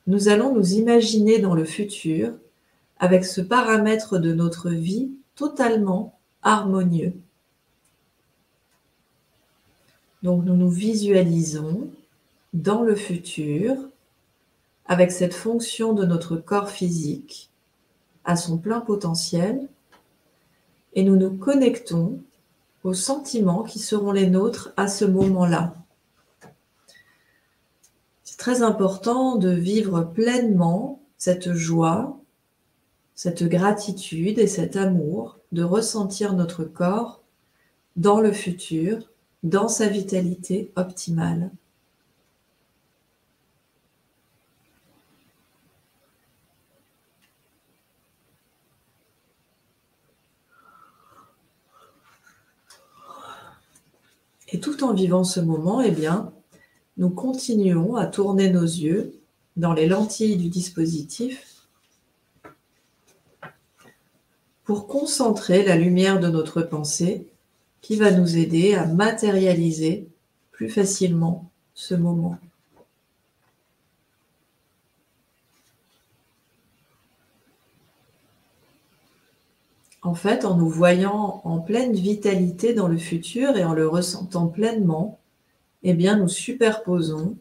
nous allons nous imaginer dans le futur avec ce paramètre de notre vie totalement harmonieux. Donc nous nous visualisons dans le futur avec cette fonction de notre corps physique à son plein potentiel et nous nous connectons aux sentiments qui seront les nôtres à ce moment-là. C'est très important de vivre pleinement cette joie, cette gratitude et cet amour, de ressentir notre corps dans le futur, dans sa vitalité optimale. Et tout en vivant ce moment, eh bien, nous continuons à tourner nos yeux dans les lentilles du dispositif pour concentrer la lumière de notre pensée qui va nous aider à matérialiser plus facilement ce moment. En fait, en nous voyant en pleine vitalité dans le futur et en le ressentant pleinement, eh bien, nous superposons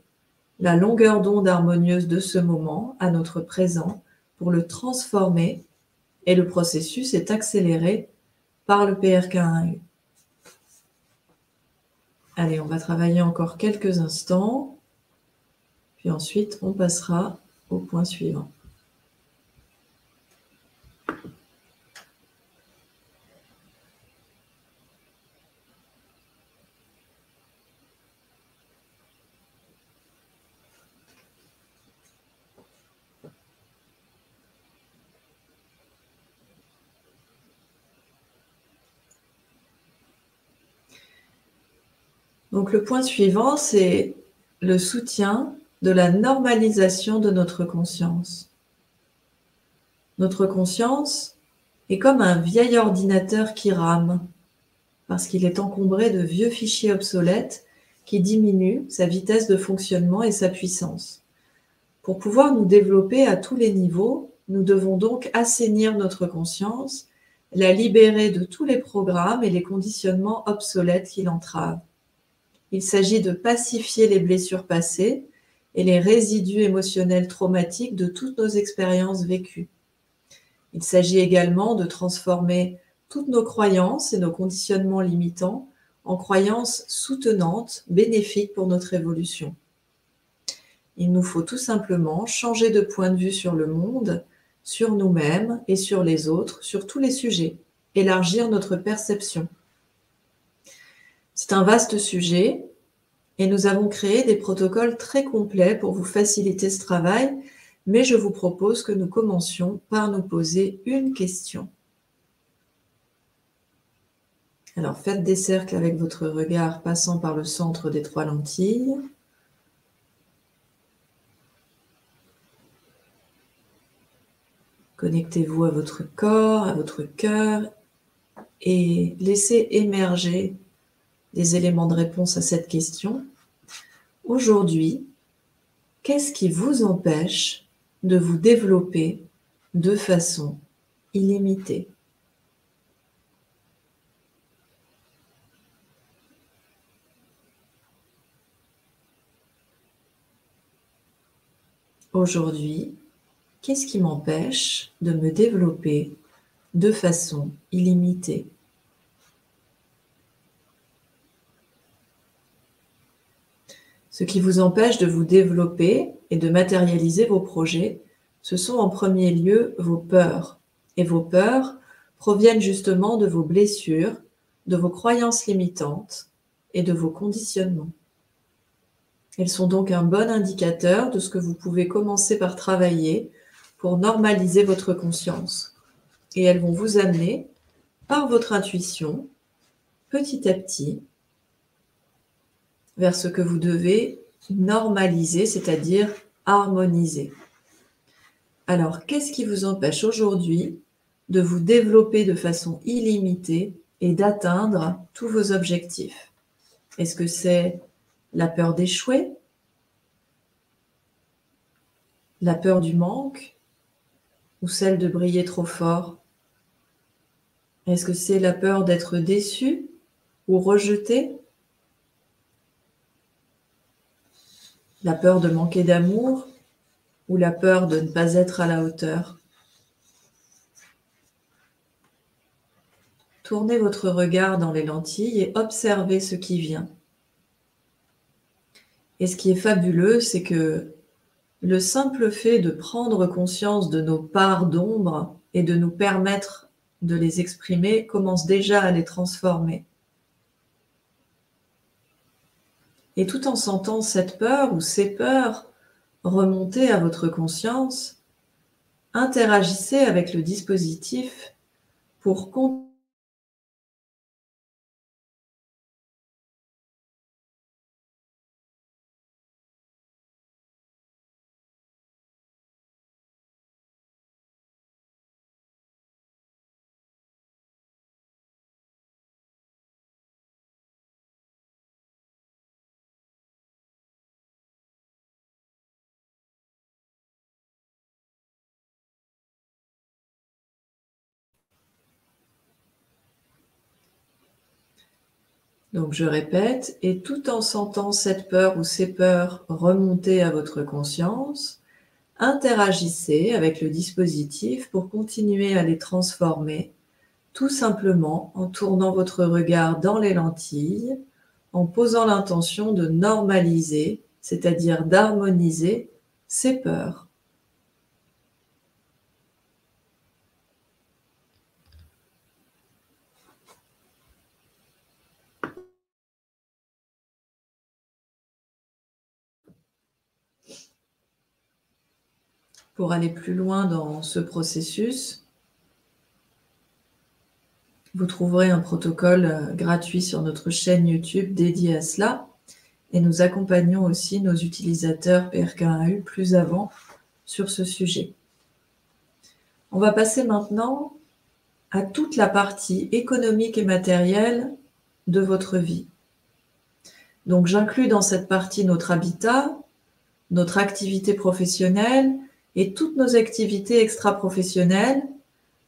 la longueur d'onde harmonieuse de ce moment à notre présent pour le transformer et le processus est accéléré par le PRK1U. Allez, on va travailler encore quelques instants, puis ensuite on passera au point suivant. Donc le point suivant, c'est le soutien de la normalisation de notre conscience. Notre conscience est comme un vieil ordinateur qui rame parce qu'il est encombré de vieux fichiers obsolètes qui diminuent sa vitesse de fonctionnement et sa puissance. Pour pouvoir nous développer à tous les niveaux, nous devons donc assainir notre conscience, la libérer de tous les programmes et les conditionnements obsolètes qui l'entravent. Il s'agit de pacifier les blessures passées et les résidus émotionnels traumatiques de toutes nos expériences vécues. Il s'agit également de transformer toutes nos croyances et nos conditionnements limitants en croyances soutenantes, bénéfiques pour notre évolution. Il nous faut tout simplement changer de point de vue sur le monde, sur nous-mêmes et sur les autres, sur tous les sujets, élargir notre perception. C'est un vaste sujet et nous avons créé des protocoles très complets pour vous faciliter ce travail, mais je vous propose que nous commencions par nous poser une question. Alors faites des cercles avec votre regard passant par le centre des trois lentilles. Connectez-vous à votre corps, à votre cœur et laissez émerger des éléments de réponse à cette question. Aujourd'hui, qu'est-ce qui vous empêche de vous développer de façon illimitée? Aujourd'hui, qu'est-ce qui m'empêche de me développer de façon illimitée? Ce qui vous empêche de vous développer et de matérialiser vos projets, ce sont en premier lieu vos peurs. Et vos peurs proviennent justement de vos blessures, de vos croyances limitantes et de vos conditionnements. Elles sont donc un bon indicateur de ce que vous pouvez commencer par travailler pour normaliser votre conscience. Et elles vont vous amener, par votre intuition, petit à petit, vers ce que vous devez normaliser, c'est-à-dire harmoniser. Alors, qu'est-ce qui vous empêche aujourd'hui de vous développer de façon illimitée et d'atteindre tous vos objectifs? Est-ce que c'est la peur d'échouer, la peur du manque? Ou celle de briller trop fort? Est-ce que c'est la peur d'être déçu ou rejeté? La peur de manquer d'amour ou la peur de ne pas être à la hauteur? Tournez votre regard dans les lentilles et observez ce qui vient. Et ce qui est fabuleux, c'est que le simple fait de prendre conscience de nos parts d'ombre et de nous permettre de les exprimer commence déjà à les transformer. Et tout en sentant cette peur ou ces peurs remonter à votre conscience, interagissez avec le dispositif pour Donc je répète, et tout en sentant cette peur ou ces peurs remonter à votre conscience, interagissez avec le dispositif pour continuer à les transformer, tout simplement en tournant votre regard dans les lentilles, en posant l'intention de normaliser, c'est-à-dire d'harmoniser ces peurs. Pour aller plus loin dans ce processus, vous trouverez un protocole euh, gratuit sur notre chaîne YouTube dédié à cela. Et nous accompagnons aussi nos utilisateurs PRK1U plus avant sur ce sujet. On va passer maintenant à toute la partie économique et matérielle de votre vie. Donc j'inclus dans cette partie notre habitat, notre activité professionnelle, et toutes nos activités extra-professionnelles,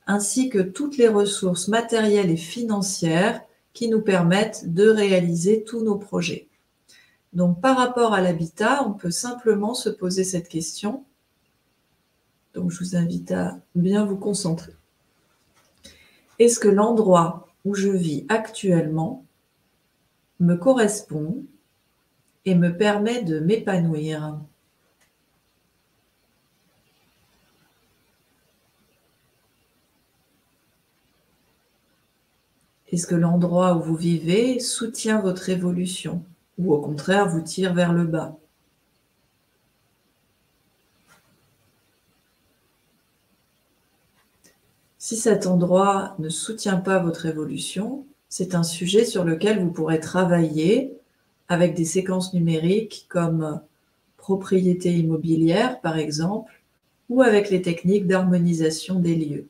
ainsi que toutes les ressources matérielles et financières qui nous permettent de réaliser tous nos projets. Donc par rapport à l'habitat, on peut simplement se poser cette question. Donc je vous invite à bien vous concentrer. Est-ce que l'endroit où je vis actuellement me correspond et me permet de m'épanouir? Est-ce que l'endroit où vous vivez soutient votre évolution ou au contraire vous tire vers le bas Si cet endroit ne soutient pas votre évolution, c'est un sujet sur lequel vous pourrez travailler avec des séquences numériques comme propriété immobilière par exemple, ou avec les techniques d'harmonisation des lieux.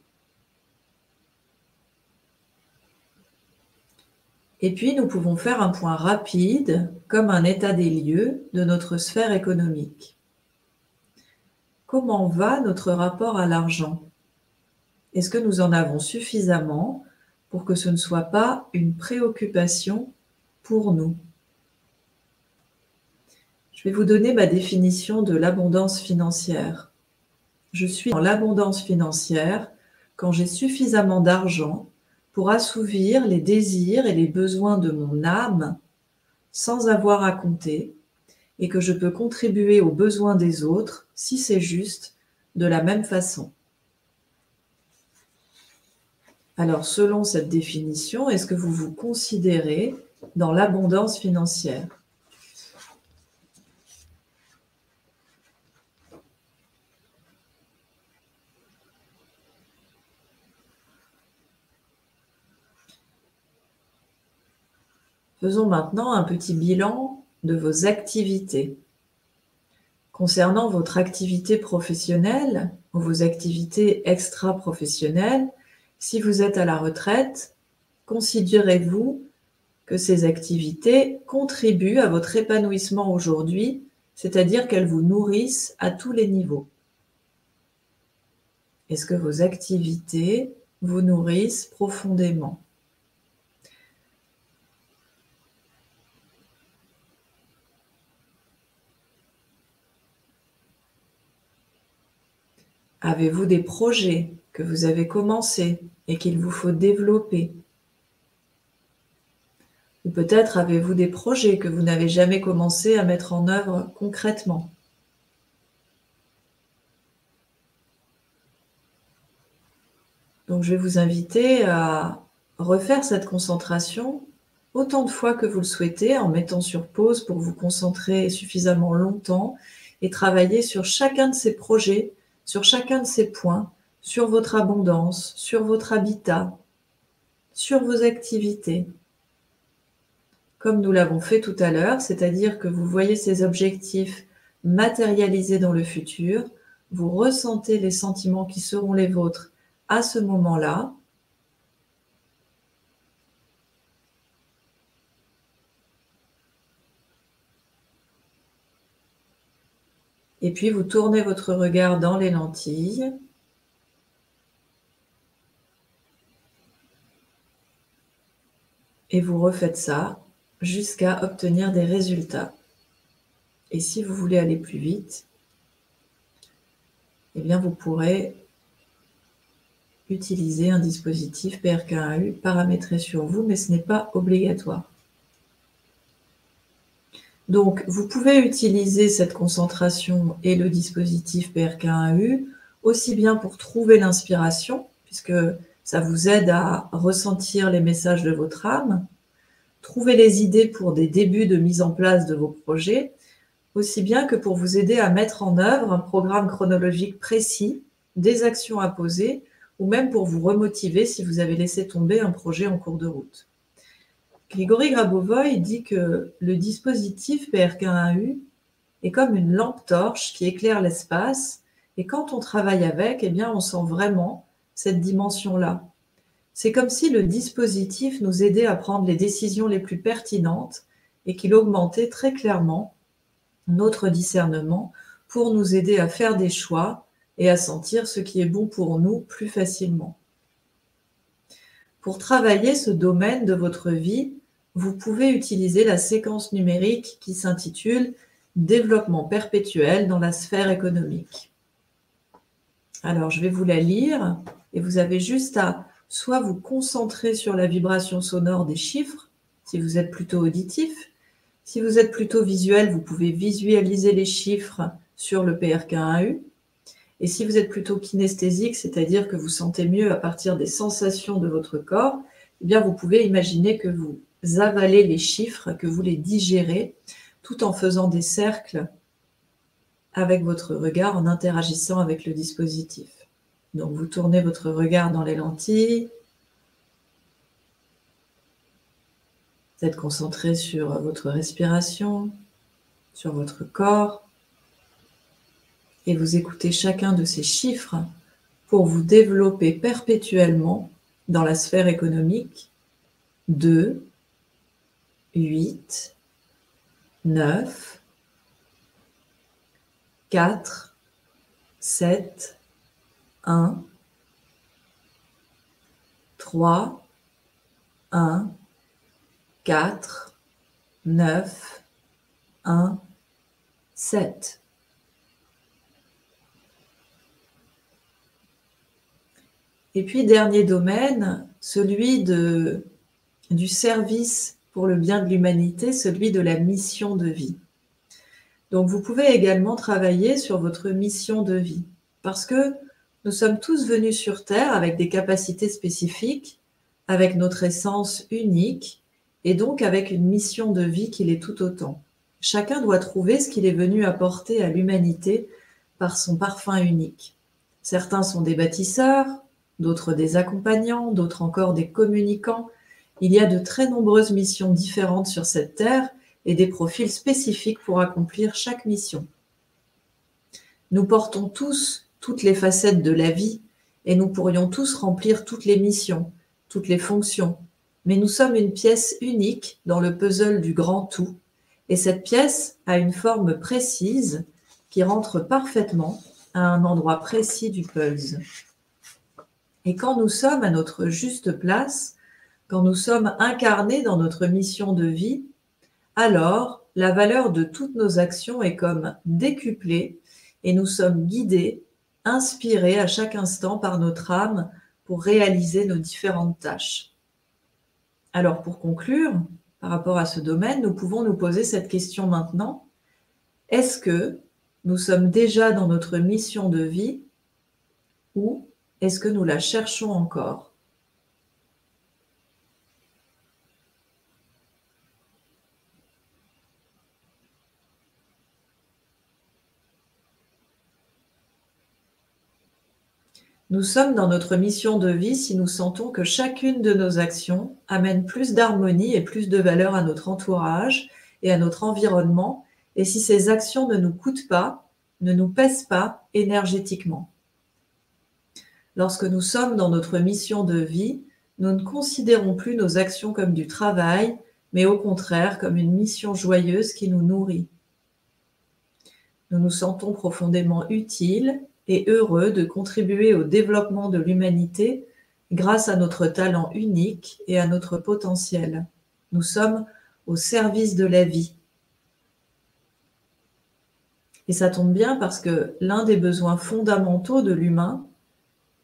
Et puis, nous pouvons faire un point rapide, comme un état des lieux de notre sphère économique. Comment va notre rapport à l'argent? Est-ce que nous en avons suffisamment pour que ce ne soit pas une préoccupation pour nous? Je vais vous donner ma définition de l'abondance financière. Je suis dans l'abondance financière quand j'ai suffisamment d'argent pour assouvir les désirs et les besoins de mon âme sans avoir à compter et que je peux contribuer aux besoins des autres, si c'est juste, de la même façon. Alors, selon cette définition, est-ce que vous vous considérez dans l'abondance financière? Faisons maintenant un petit bilan de vos activités. Concernant votre activité professionnelle ou vos activités extra-professionnelles, si vous êtes à la retraite, considérez-vous que ces activités contribuent à votre épanouissement aujourd'hui, c'est-à-dire qu'elles vous nourrissent à tous les niveaux. Est-ce que vos activités vous nourrissent profondément? Avez-vous des projets que vous avez commencés et qu'il vous faut développer? Ou peut-être avez-vous des projets que vous n'avez jamais commencé à mettre en œuvre concrètement? Donc je vais vous inviter à refaire cette concentration autant de fois que vous le souhaitez en mettant sur pause pour vous concentrer suffisamment longtemps et travailler sur chacun de ces projets sur chacun de ces points, sur votre abondance, sur votre habitat, sur vos activités. Comme nous l'avons fait tout à l'heure, c'est-à-dire que vous voyez ces objectifs matérialisés dans le futur, vous ressentez les sentiments qui seront les vôtres à ce moment-là, Et puis vous tournez votre regard dans les lentilles. Et vous refaites ça jusqu'à obtenir des résultats. Et si vous voulez aller plus vite, eh bien vous pourrez utiliser un dispositif PRK1U paramétré sur vous, mais ce n'est pas obligatoire. Donc, vous pouvez utiliser cette concentration et le dispositif PRK1U aussi bien pour trouver l'inspiration, puisque ça vous aide à ressentir les messages de votre âme, trouver les idées pour des débuts de mise en place de vos projets, aussi bien que pour vous aider à mettre en œuvre un programme chronologique précis, des actions à poser, ou même pour vous remotiver si vous avez laissé tomber un projet en cours de route. Grigory Grabovoy dit que le dispositif PRK1U est comme une lampe torche qui éclaire l'espace et quand on travaille avec, eh bien, on sent vraiment cette dimension-là. C'est comme si le dispositif nous aidait à prendre les décisions les plus pertinentes et qu'il augmentait très clairement notre discernement pour nous aider à faire des choix et à sentir ce qui est bon pour nous plus facilement. Pour travailler ce domaine de votre vie, vous pouvez utiliser la séquence numérique qui s'intitule Développement perpétuel dans la sphère économique. Alors, je vais vous la lire et vous avez juste à soit vous concentrer sur la vibration sonore des chiffres, si vous êtes plutôt auditif. Si vous êtes plutôt visuel, vous pouvez visualiser les chiffres sur le PRK1U. Et si vous êtes plutôt kinesthésique, c'est-à-dire que vous sentez mieux à partir des sensations de votre corps, eh bien vous pouvez imaginer que vous avalez les chiffres, que vous les digérez, tout en faisant des cercles avec votre regard, en interagissant avec le dispositif. Donc vous tournez votre regard dans les lentilles. Vous êtes concentré sur votre respiration, sur votre corps. Et vous écoutez chacun de ces chiffres pour vous développer perpétuellement dans la sphère économique. 2, 8, 9, 4, 7, 1, 3, 1, 4, 9, 1, 7. Et puis, dernier domaine, celui de, du service pour le bien de l'humanité, celui de la mission de vie. Donc, vous pouvez également travailler sur votre mission de vie, parce que nous sommes tous venus sur Terre avec des capacités spécifiques, avec notre essence unique, et donc avec une mission de vie qui l'est tout autant. Chacun doit trouver ce qu'il est venu apporter à l'humanité par son parfum unique. Certains sont des bâtisseurs, d'autres des accompagnants, d'autres encore des communicants. Il y a de très nombreuses missions différentes sur cette terre et des profils spécifiques pour accomplir chaque mission. Nous portons tous toutes les facettes de la vie et nous pourrions tous remplir toutes les missions, toutes les fonctions, mais nous sommes une pièce unique dans le puzzle du grand tout et cette pièce a une forme précise qui rentre parfaitement à un endroit précis du puzzle. Et quand nous sommes à notre juste place, quand nous sommes incarnés dans notre mission de vie, alors la valeur de toutes nos actions est comme décuplée et nous sommes guidés, inspirés à chaque instant par notre âme pour réaliser nos différentes tâches. Alors pour conclure, par rapport à ce domaine, nous pouvons nous poser cette question maintenant. Est-ce que nous sommes déjà dans notre mission de vie ou est-ce que nous la cherchons encore? Nous sommes dans notre mission de vie si nous sentons que chacune de nos actions amène plus d'harmonie et plus de valeur à notre entourage et à notre environnement, et si ces actions ne nous coûtent pas, ne nous pèsent pas énergétiquement. Lorsque nous sommes dans notre mission de vie, nous ne considérons plus nos actions comme du travail, mais au contraire comme une mission joyeuse qui nous nourrit. Nous nous sentons profondément utiles et heureux de contribuer au développement de l'humanité grâce à notre talent unique et à notre potentiel. Nous sommes au service de la vie. Et ça tombe bien parce que l'un des besoins fondamentaux de l'humain,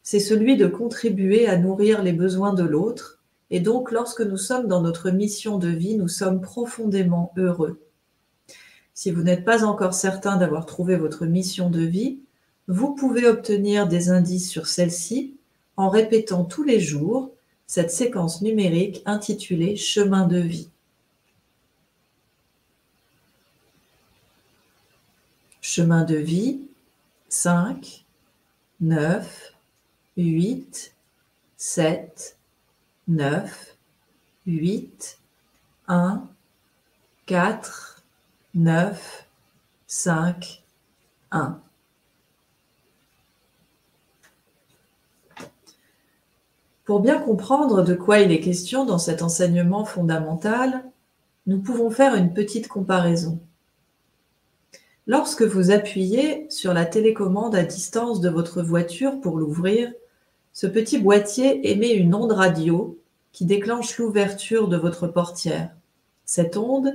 c'est celui de contribuer à nourrir les besoins de l'autre. Et donc, lorsque nous sommes dans notre mission de vie, nous sommes profondément heureux. Si vous n'êtes pas encore certain d'avoir trouvé votre mission de vie, vous pouvez obtenir des indices sur celle-ci en répétant tous les jours cette séquence numérique intitulée Chemin de vie. Chemin de vie 5, 9, 8, 7, 9, 8, 1, 4, 9, 5, 1. Pour bien comprendre de quoi il est question dans cet enseignement fondamental, nous pouvons faire une petite comparaison. Lorsque vous appuyez sur la télécommande à distance de votre voiture pour l'ouvrir, ce petit boîtier émet une onde radio qui déclenche l'ouverture de votre portière. Cette onde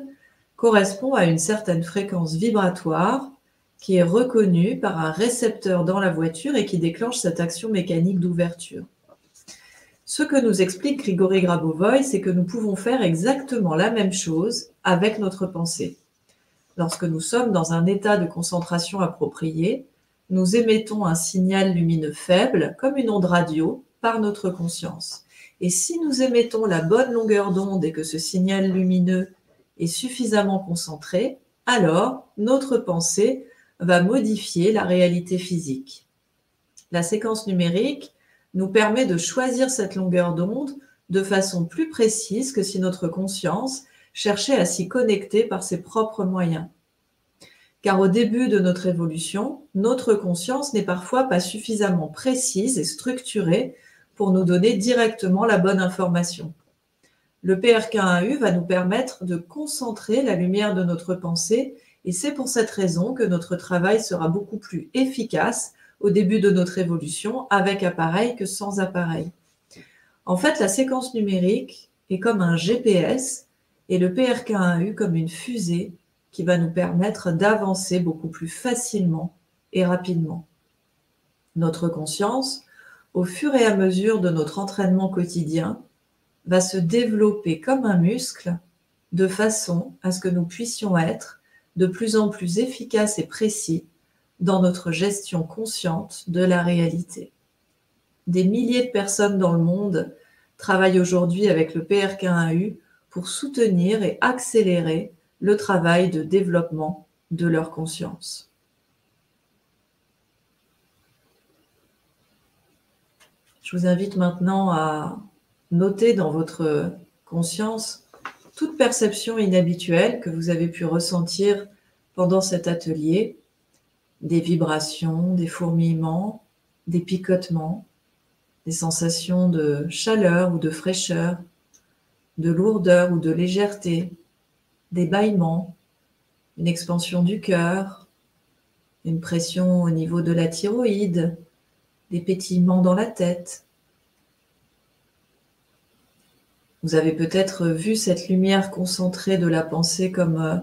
correspond à une certaine fréquence vibratoire qui est reconnue par un récepteur dans la voiture et qui déclenche cette action mécanique d'ouverture. Ce que nous explique Grigory Grabovoy, c'est que nous pouvons faire exactement la même chose avec notre pensée. Lorsque nous sommes dans un état de concentration approprié, nous émettons un signal lumineux faible, comme une onde radio, par notre conscience. Et si nous émettons la bonne longueur d'onde et que ce signal lumineux est suffisamment concentré, alors notre pensée va modifier la réalité physique. la séquence numérique nous permet de choisir cette longueur d'onde de façon plus précise que si notre conscience cherchait à s'y connecter par ses propres moyens. Car au début de notre évolution, notre conscience n'est parfois pas suffisamment précise et structurée pour nous donner directement la bonne information. Le PRK1U va nous permettre de concentrer la lumière de notre pensée et c'est pour cette raison que notre travail sera beaucoup plus efficace au début de notre évolution avec appareil que sans appareil. En fait, la séquence numérique est comme un GPS et le PRK1U comme une fusée qui va nous permettre d'avancer beaucoup plus facilement et rapidement. Notre conscience, au fur et à mesure de notre entraînement quotidien, va se développer comme un muscle de façon à ce que nous puissions être de plus en plus efficaces et précis dans notre gestion consciente de la réalité. Des milliers de personnes dans le monde travaillent aujourd'hui avec le PRK1U pour soutenir et accélérer le travail de développement de leur conscience. Je vous invite maintenant à noter dans votre conscience toute perception inhabituelle que vous avez pu ressentir pendant cet atelier des vibrations, des fourmillements, des picotements, des sensations de chaleur ou de fraîcheur, de lourdeur ou de légèreté, des bâillements, une expansion du cœur, une pression au niveau de la thyroïde, des pétillements dans la tête. Vous avez peut-être vu cette lumière concentrée de la pensée comme euh,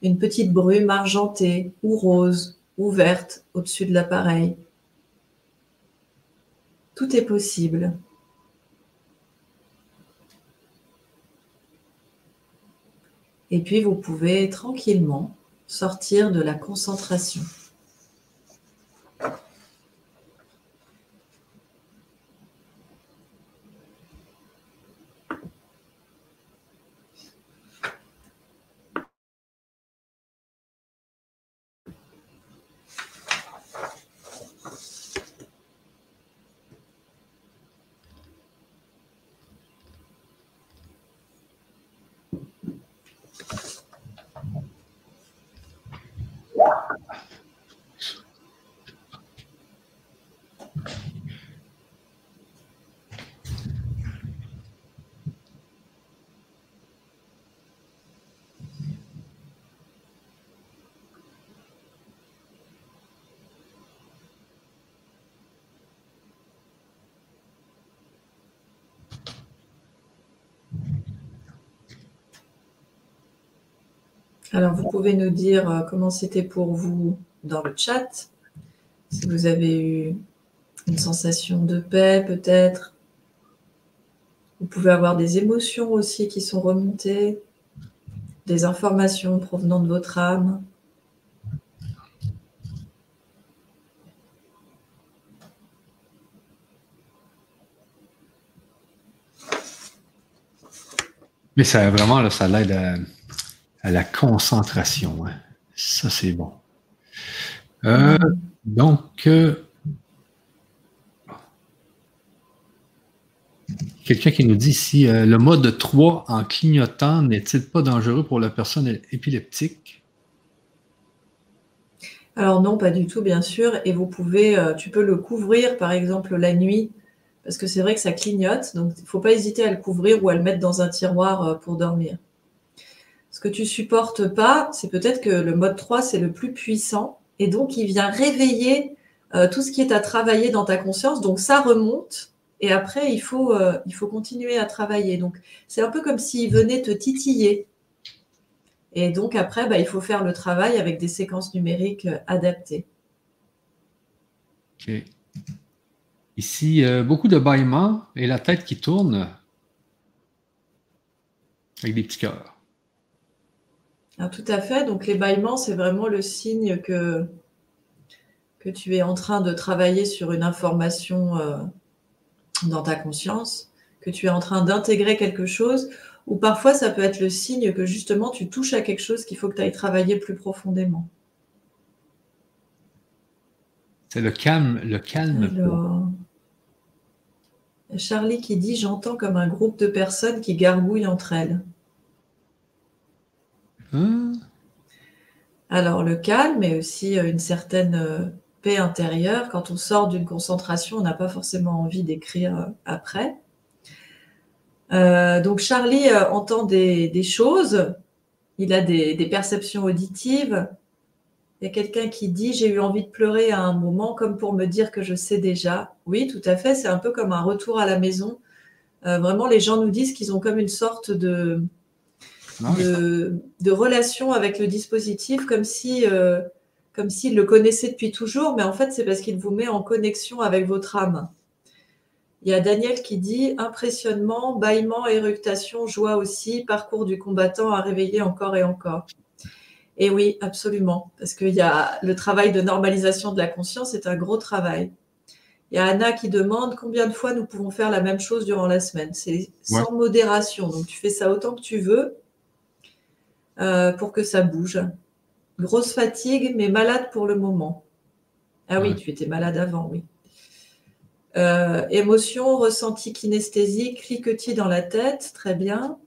une petite brume argentée ou rose ouverte au-dessus de l'appareil. Tout est possible. Et puis vous pouvez tranquillement sortir de la concentration. Alors, vous pouvez nous dire euh, comment c'était pour vous dans le chat, si vous avez eu une sensation de paix peut-être? Vous pouvez avoir des émotions aussi qui sont remontées, des informations provenant de votre âme. Mais ça vraiment, ça l'aide à la concentration. Hein. Ça, c'est bon. Euh, donc, euh, quelqu'un qui nous dit si euh, le mode 3 en clignotant n'est-il pas dangereux pour la personne épileptique? Alors non, pas du tout, bien sûr. Et vous pouvez, tu peux le couvrir, par exemple, la nuit, parce que c'est vrai que ça clignote. Donc, il ne faut pas hésiter à le couvrir ou à le mettre dans un tiroir pour dormir. Ce que tu supportes pas, c'est peut-être que le mode 3, c'est le plus puissant et donc il vient réveiller euh, tout ce qui est à travailler dans ta conscience. Donc ça remonte et après, il faut, euh, il faut continuer à travailler. Donc c'est un peu comme s'il venait te titiller. Et donc après, bah, il faut faire le travail avec des séquences numériques euh, adaptées. Ici, beaucoup de bâillements et la tête qui tourne avec des petits cœurs. Ah, tout à fait. Donc, les bâillements, c'est vraiment le signe que, que tu es en train de travailler sur une information euh, dans ta conscience, que tu es en train d'intégrer quelque chose, ou parfois ça peut être le signe que justement tu touches à quelque chose qu'il faut que tu ailles travailler plus profondément. C'est le calme, le calme. Charlie qui dit J'entends comme un groupe de personnes qui gargouillent entre elles. Hein? Alors, le calme et aussi euh, une certaine euh, paix intérieure. Quand on sort d'une concentration, on n'a pas forcément envie d'écrire euh, après. donc, Charlie entend des, choses. Il a des perceptions auditives. Il y a quelqu'un qui dit J'ai eu envie de pleurer à un moment, comme pour me dire que je sais déjà. Oui, tout à fait. C'est un peu comme un retour à la maison. Vraiment, les gens nous disent qu'ils ont comme une sorte de, de, relation avec le dispositif, comme si. Euh, comme s'ils le connaissaient depuis toujours, mais en fait, c'est parce qu'il vous met en connexion avec votre âme. Il y a Daniel qui dit impressionnement, bâillement, éructation, joie aussi, parcours du combattant à réveiller encore et encore. Et oui, absolument, parce qu'il y a le travail de normalisation de la conscience est un gros travail. Il y a Anna qui demande combien de fois nous pouvons faire la même chose durant la semaine? C'est sans modération, donc tu fais ça autant que tu veux euh, pour que ça bouge. Grosse fatigue, mais malade pour le moment. Ah oui, tu étais malade avant, oui. Euh, émotion, ressenti kinesthésique, cliquetis dans la tête, très bien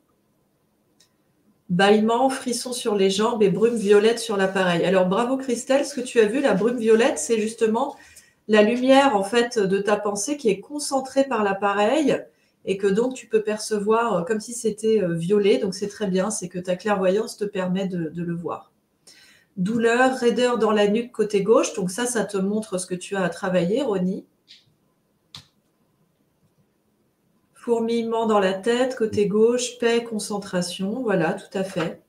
bâillement, frisson sur les jambes et brume violette sur l'appareil. Alors bravo Christelle, ce que tu as vu, la brume violette, c'est justement la lumière en fait de ta pensée qui est concentrée par l'appareil et que donc tu peux percevoir euh, comme si c'était euh, violet. Donc c'est très bien, c'est que ta clairvoyance te permet de, le voir. Douleur, raideur dans la nuque côté gauche. Donc ça, ça te montre ce que tu as à travailler, Ronnie. Fourmillement dans la tête, côté gauche, paix, concentration. Voilà, tout à fait.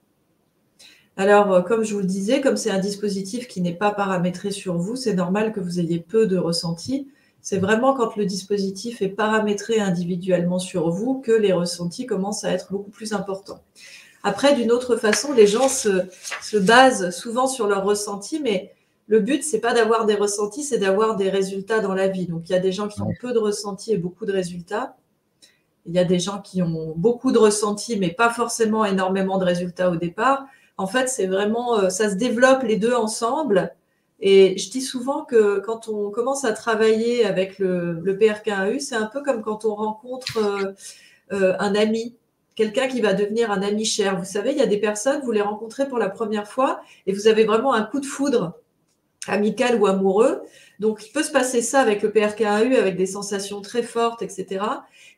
Alors, euh, comme je vous le disais, comme c'est un dispositif qui n'est pas paramétré sur vous, c'est normal que vous ayez peu de ressentis. C'est vraiment quand le dispositif est paramétré individuellement sur vous que les ressentis commencent à être beaucoup plus importants. Après, d'une autre façon, les gens se, se, basent souvent sur leurs ressentis, mais le but, c'est pas d'avoir des ressentis, c'est d'avoir des résultats dans la vie. Donc, il y a des gens qui ont peu de ressentis et beaucoup de résultats. Il y a des gens qui ont beaucoup de ressentis, mais pas forcément énormément de résultats au départ. En fait, c'est vraiment, euh, ça se développe les deux ensemble. Et je dis souvent que quand on commence à travailler avec le, PRK1U, c'est un peu comme quand on rencontre euh, euh, un ami, quelqu'un qui va devenir un ami cher. Vous savez, il y a des personnes, vous les rencontrez pour la première fois et vous avez vraiment un coup de foudre amical ou amoureux. Donc, il peut se passer ça avec le PRK1U, avec des sensations très fortes, etc.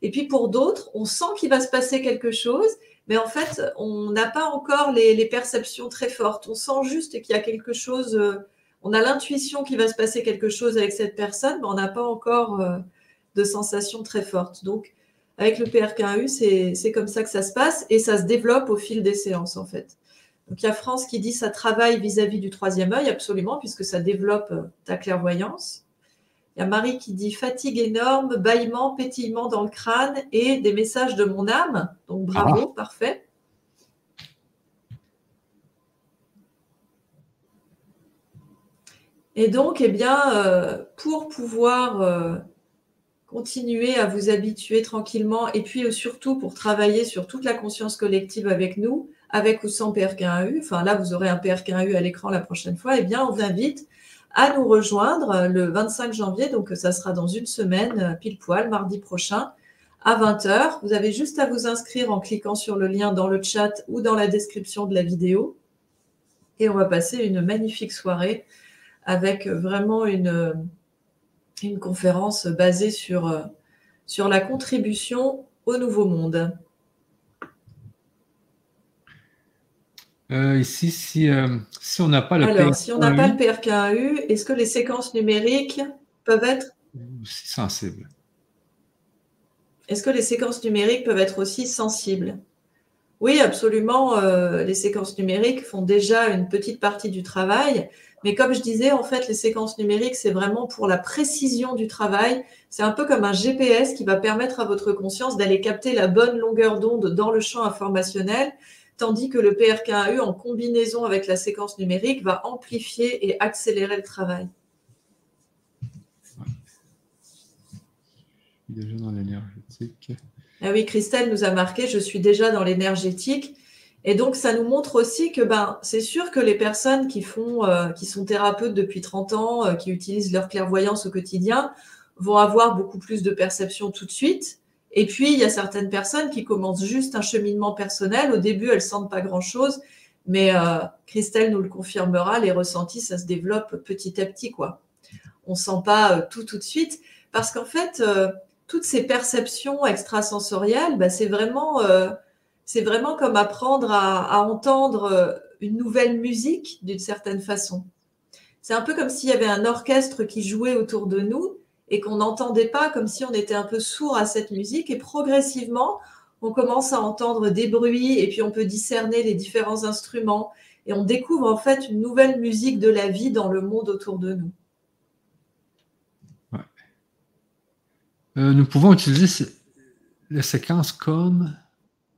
Et puis pour d'autres, on sent qu'il va se passer quelque chose, mais en fait, on n'a pas encore les, perceptions très fortes. On sent juste qu'il y a quelque chose, euh, on a l'intuition qu'il va se passer quelque chose avec cette personne, mais on n'a pas encore euh, de sensations très fortes. Donc, avec le PRK1U, c'est comme ça que ça se passe et ça se développe au fil des séances, en fait. Donc, il y a France qui dit ça travaille vis-à-vis -vis du troisième œil, absolument, puisque ça développe euh, ta clairvoyance. Il y a Marie qui dit fatigue énorme, bâillement, pétillement dans le crâne et des messages de mon âme. Donc bravo, ah. parfait. Et donc, eh bien, euh, pour pouvoir euh, continuer à vous habituer tranquillement et puis surtout pour travailler sur toute la conscience collective avec nous, avec ou sans PRK1U, enfin là, vous aurez un PRK1U à l'écran la prochaine fois, eh bien, on vous invite à nous rejoindre le 25 janvier, donc ça sera dans une semaine, pile poil, mardi prochain, à 20h. Vous avez juste à vous inscrire en cliquant sur le lien dans le chat ou dans la description de la vidéo. Et on va passer une magnifique soirée avec vraiment une, une conférence basée sur, sur la contribution au nouveau monde. Euh, ici, si, euh, si on n'a pas le Alors, si on n'a pas le PRK1U, est-ce que les séquences numériques peuvent être aussi sensibles Est-ce que les séquences numériques peuvent être aussi sensibles? Oui, absolument. Euh, les séquences numériques font déjà une petite partie du travail. Mais comme je disais, en fait, les séquences numériques, c'est vraiment pour la précision du travail. C'est un peu comme un GPS qui va permettre à votre conscience d'aller capter la bonne longueur d'onde dans le champ informationnel tandis que le PRK1U, en combinaison avec la séquence numérique, va amplifier et accélérer le travail. Déjà dans l'énergétique. Ah oui, Christelle nous a marqué, je suis déjà dans l'énergétique. Et donc, ça nous montre aussi que ben, c'est sûr que les personnes qui, font, euh, qui sont thérapeutes depuis 30 ans, euh, qui utilisent leur clairvoyance au quotidien, vont avoir beaucoup plus de perception tout de suite. Et puis, il y a certaines personnes qui commencent juste un cheminement personnel. Au début, elles sentent pas grand-chose, mais euh, Christelle nous le confirmera, les ressentis, ça se développe petit à petit. quoi. On sent pas tout tout de suite, parce qu'en fait, toutes ces perceptions extrasensorielles, ben, c'est vraiment c'est vraiment comme apprendre à, entendre euh, une nouvelle musique d'une certaine façon. C'est un peu comme s'il y avait un orchestre qui jouait autour de nous et qu'on n'entendait pas, comme si on était un peu sourd à cette musique. Et progressivement, on commence à entendre des bruits et puis on peut discerner les différents instruments et on découvre en fait une nouvelle musique de la vie dans le monde autour de nous. Euh, nous pouvons utiliser les séquences comme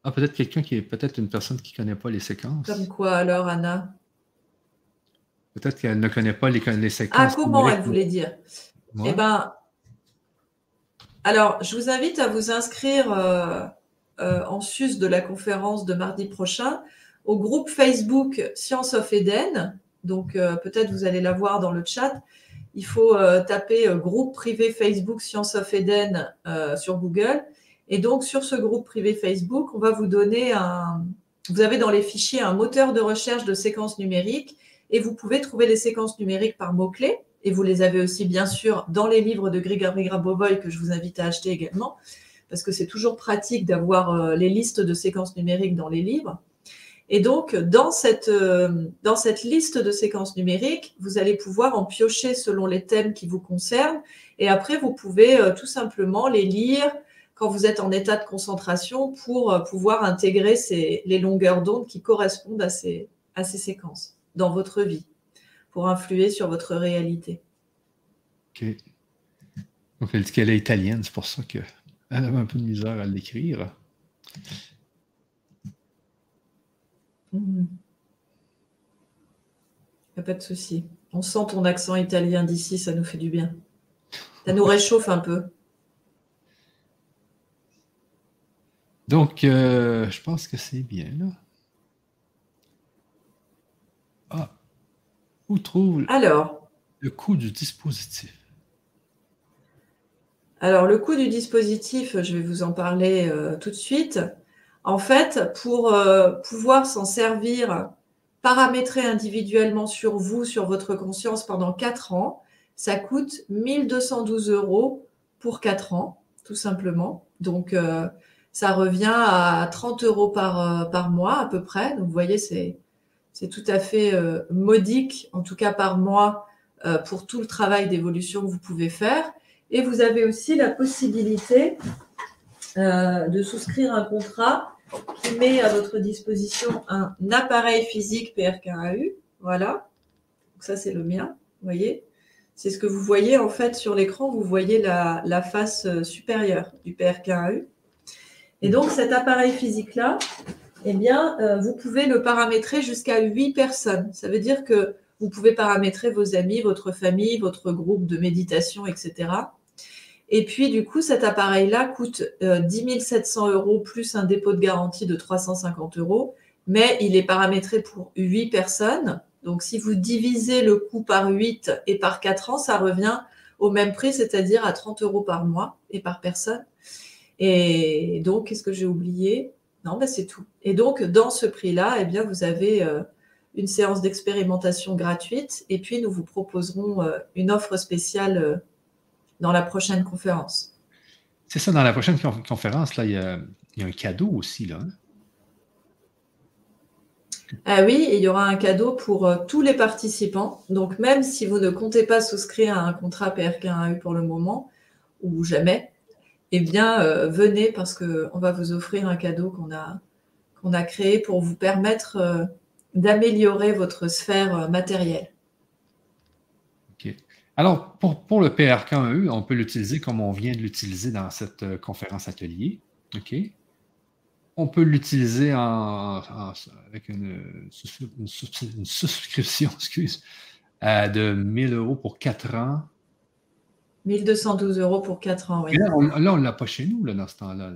ah, peut-être quelqu'un qui est peut-être une personne qui ne connaît pas les séquences. Comme quoi alors, Anna? Peut-être qu'elle ne connaît pas les, les séquences. Ah, comment elle voulait dire? Eh bien, alors, je vous invite à vous inscrire euh, euh, en sus de la conférence de mardi prochain au groupe Facebook Science of Eden. Donc, euh, peut-être vous allez la voir dans le chat. Il faut taper groupe privé Facebook Science of Eden sur Google et donc, sur ce groupe privé Facebook, on va vous donner un. Vous avez dans les fichiers un moteur de recherche de séquences numériques et vous pouvez trouver les séquences numériques par mots-clés. Et vous les avez aussi, bien sûr, dans les livres de Grigory Grabovoy que je vous invite à acheter également, parce que c'est toujours pratique d'avoir euh, les listes de séquences numériques dans les livres. Et donc, dans cette, euh, dans cette liste de séquences numériques, vous allez pouvoir en piocher selon les thèmes qui vous concernent. Et après, vous pouvez euh, tout simplement les lire, quand vous êtes en état de concentration pour euh, pouvoir intégrer les longueurs d'onde qui correspondent à ces, à ces séquences dans votre vie pour influer sur votre réalité. OK. Donc, elle dit qu'elle est italienne, c'est pour ça qu'elle avait un peu de misère à l'écrire. Il n'y a pas de souci. On sent ton accent italien d'ici, ça nous fait du bien. Ça nous réchauffe un peu. Donc, euh, je pense que c'est bien, là. Ah, où trouve Alors, le coût du dispositif? Alors, le coût du dispositif, je vais vous en parler euh, tout de suite. En fait, pour euh, pouvoir s'en servir, paramétrer individuellement sur vous, sur votre conscience pendant 4 ans, ça coûte 1212 euros pour 4 ans, tout simplement. Donc, ça revient à 30 euros par, euh, par mois à peu près. Donc vous voyez, c'est, tout à fait euh, modique, en tout cas par mois, euh, pour tout le travail d'évolution que vous pouvez faire. Et vous avez aussi la possibilité de souscrire un contrat qui met à votre disposition un appareil physique PRKAU. Voilà. Donc ça, c'est le mien. Vous voyez C'est ce que vous voyez en fait sur l'écran. Vous voyez la, la face supérieure du PRKAU. Et donc, cet appareil physique-là, eh bien, euh, vous pouvez le paramétrer jusqu'à 8 personnes. Ça veut dire que vous pouvez paramétrer vos amis, votre famille, votre groupe de méditation, etc. Et puis, du coup, cet appareil-là coûte 10 euh, 700 euros plus un dépôt de garantie de 350 euros, mais il est paramétré pour 8 personnes. Donc, si vous divisez le coût par 8 et par 4 ans, ça revient au même prix, c'est-à-dire à 30 euros par mois et par personne. Et donc, qu'est-ce que j'ai oublié? Non, ben c'est tout. Et donc, dans ce prix-là, eh bien, vous avez euh, une séance d'expérimentation gratuite et puis nous vous proposerons euh, une offre spéciale euh, dans la prochaine conférence. C'est ça, dans la prochaine conférence, là, il y a, un cadeau aussi, là. Hein? Ah oui, il y aura un cadeau pour tous les participants. Donc, même si vous ne comptez pas souscrire à un contrat PRK1U pour le moment, ou jamais, eh bien, euh, venez parce qu'on va vous offrir un cadeau qu'on a, qu'on a créé pour vous permettre euh, d'améliorer votre sphère euh, matérielle. OK. Alors, pour, le PRK1E, on peut l'utiliser comme on vient de l'utiliser dans cette conférence atelier. OK. On peut l'utiliser avec une, souscription excuse, de 1000 euros pour 4 ans 1212 euros pour 4 ans, oui. Là, on ne l'a pas chez nous, là, dans ce temps-là.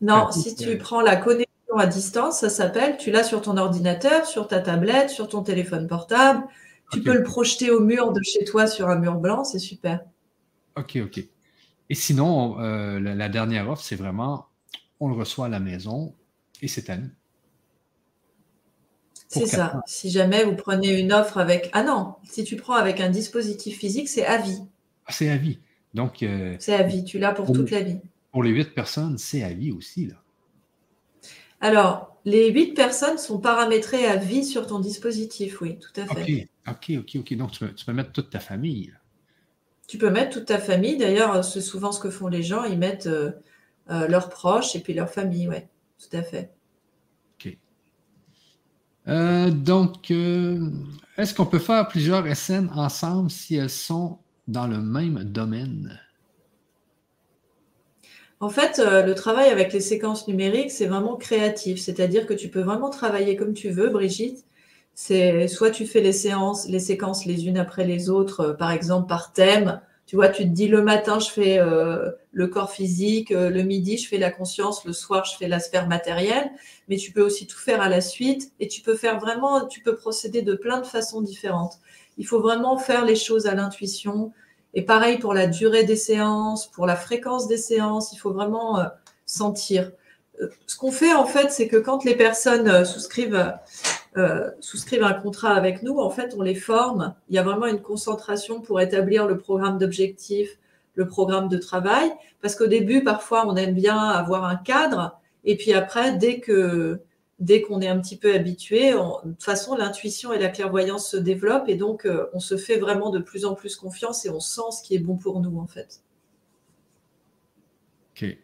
Non, si tu prends la connexion à distance, ça s'appelle. Tu l'as sur ton ordinateur, sur ta tablette, sur ton téléphone portable. Tu peux le projeter au mur de chez toi sur un mur blanc, c'est super. OK, OK. Et sinon, euh, la, dernière offre, c'est vraiment on le reçoit à la maison et c'est à nous. C'est ça. Si jamais vous prenez une offre avec. Ah non, si tu prends avec un dispositif physique, c'est à vie. Ah, c'est à vie. Donc. Euh, c'est à vie. Tu l'as pour, toute la vie. Pour les huit personnes, c'est à vie aussi, là. Alors, les huit personnes sont paramétrées à vie sur ton dispositif, oui, tout à fait. OK, OK, OK. Donc, tu peux, mettre toute ta famille. Tu peux mettre toute ta famille. D'ailleurs, c'est souvent ce que font les gens. Ils mettent euh, euh, leurs proches et puis leur famille, oui, tout à fait. OK. Euh, donc, est-ce qu'on peut faire plusieurs SN ensemble si elles sont dans le même domaine? En fait, le travail avec les séquences numériques, c'est vraiment créatif. C'est-à-dire que tu peux vraiment travailler comme tu veux, Brigitte. C'est soit tu fais les séances, les séquences les unes après les autres, euh, par exemple par thème. Tu vois, tu te dis le matin, je fais euh, le corps physique, euh, le midi, je fais la conscience, le soir, je fais la sphère matérielle. Mais tu peux aussi tout faire à la suite et tu peux faire vraiment, tu peux procéder de plein de façons différentes. Il faut vraiment faire les choses à l'intuition. Et pareil pour la durée des séances, pour la fréquence des séances, il faut vraiment sentir. Ce qu'on fait en fait, c'est que quand les personnes souscrivent euh, souscrivent un contrat avec nous, en fait, on les forme. Il y a vraiment une concentration pour établir le programme d'objectifs, le programme de travail. Parce qu'au début, parfois, on aime bien avoir un cadre. Et puis après, dès que dès qu'on est un petit peu habitué, de toute façon, l'intuition et la clairvoyance se développent. Et donc, euh, on se fait vraiment de plus en plus confiance et on sent ce qui est bon pour nous, en fait. OK.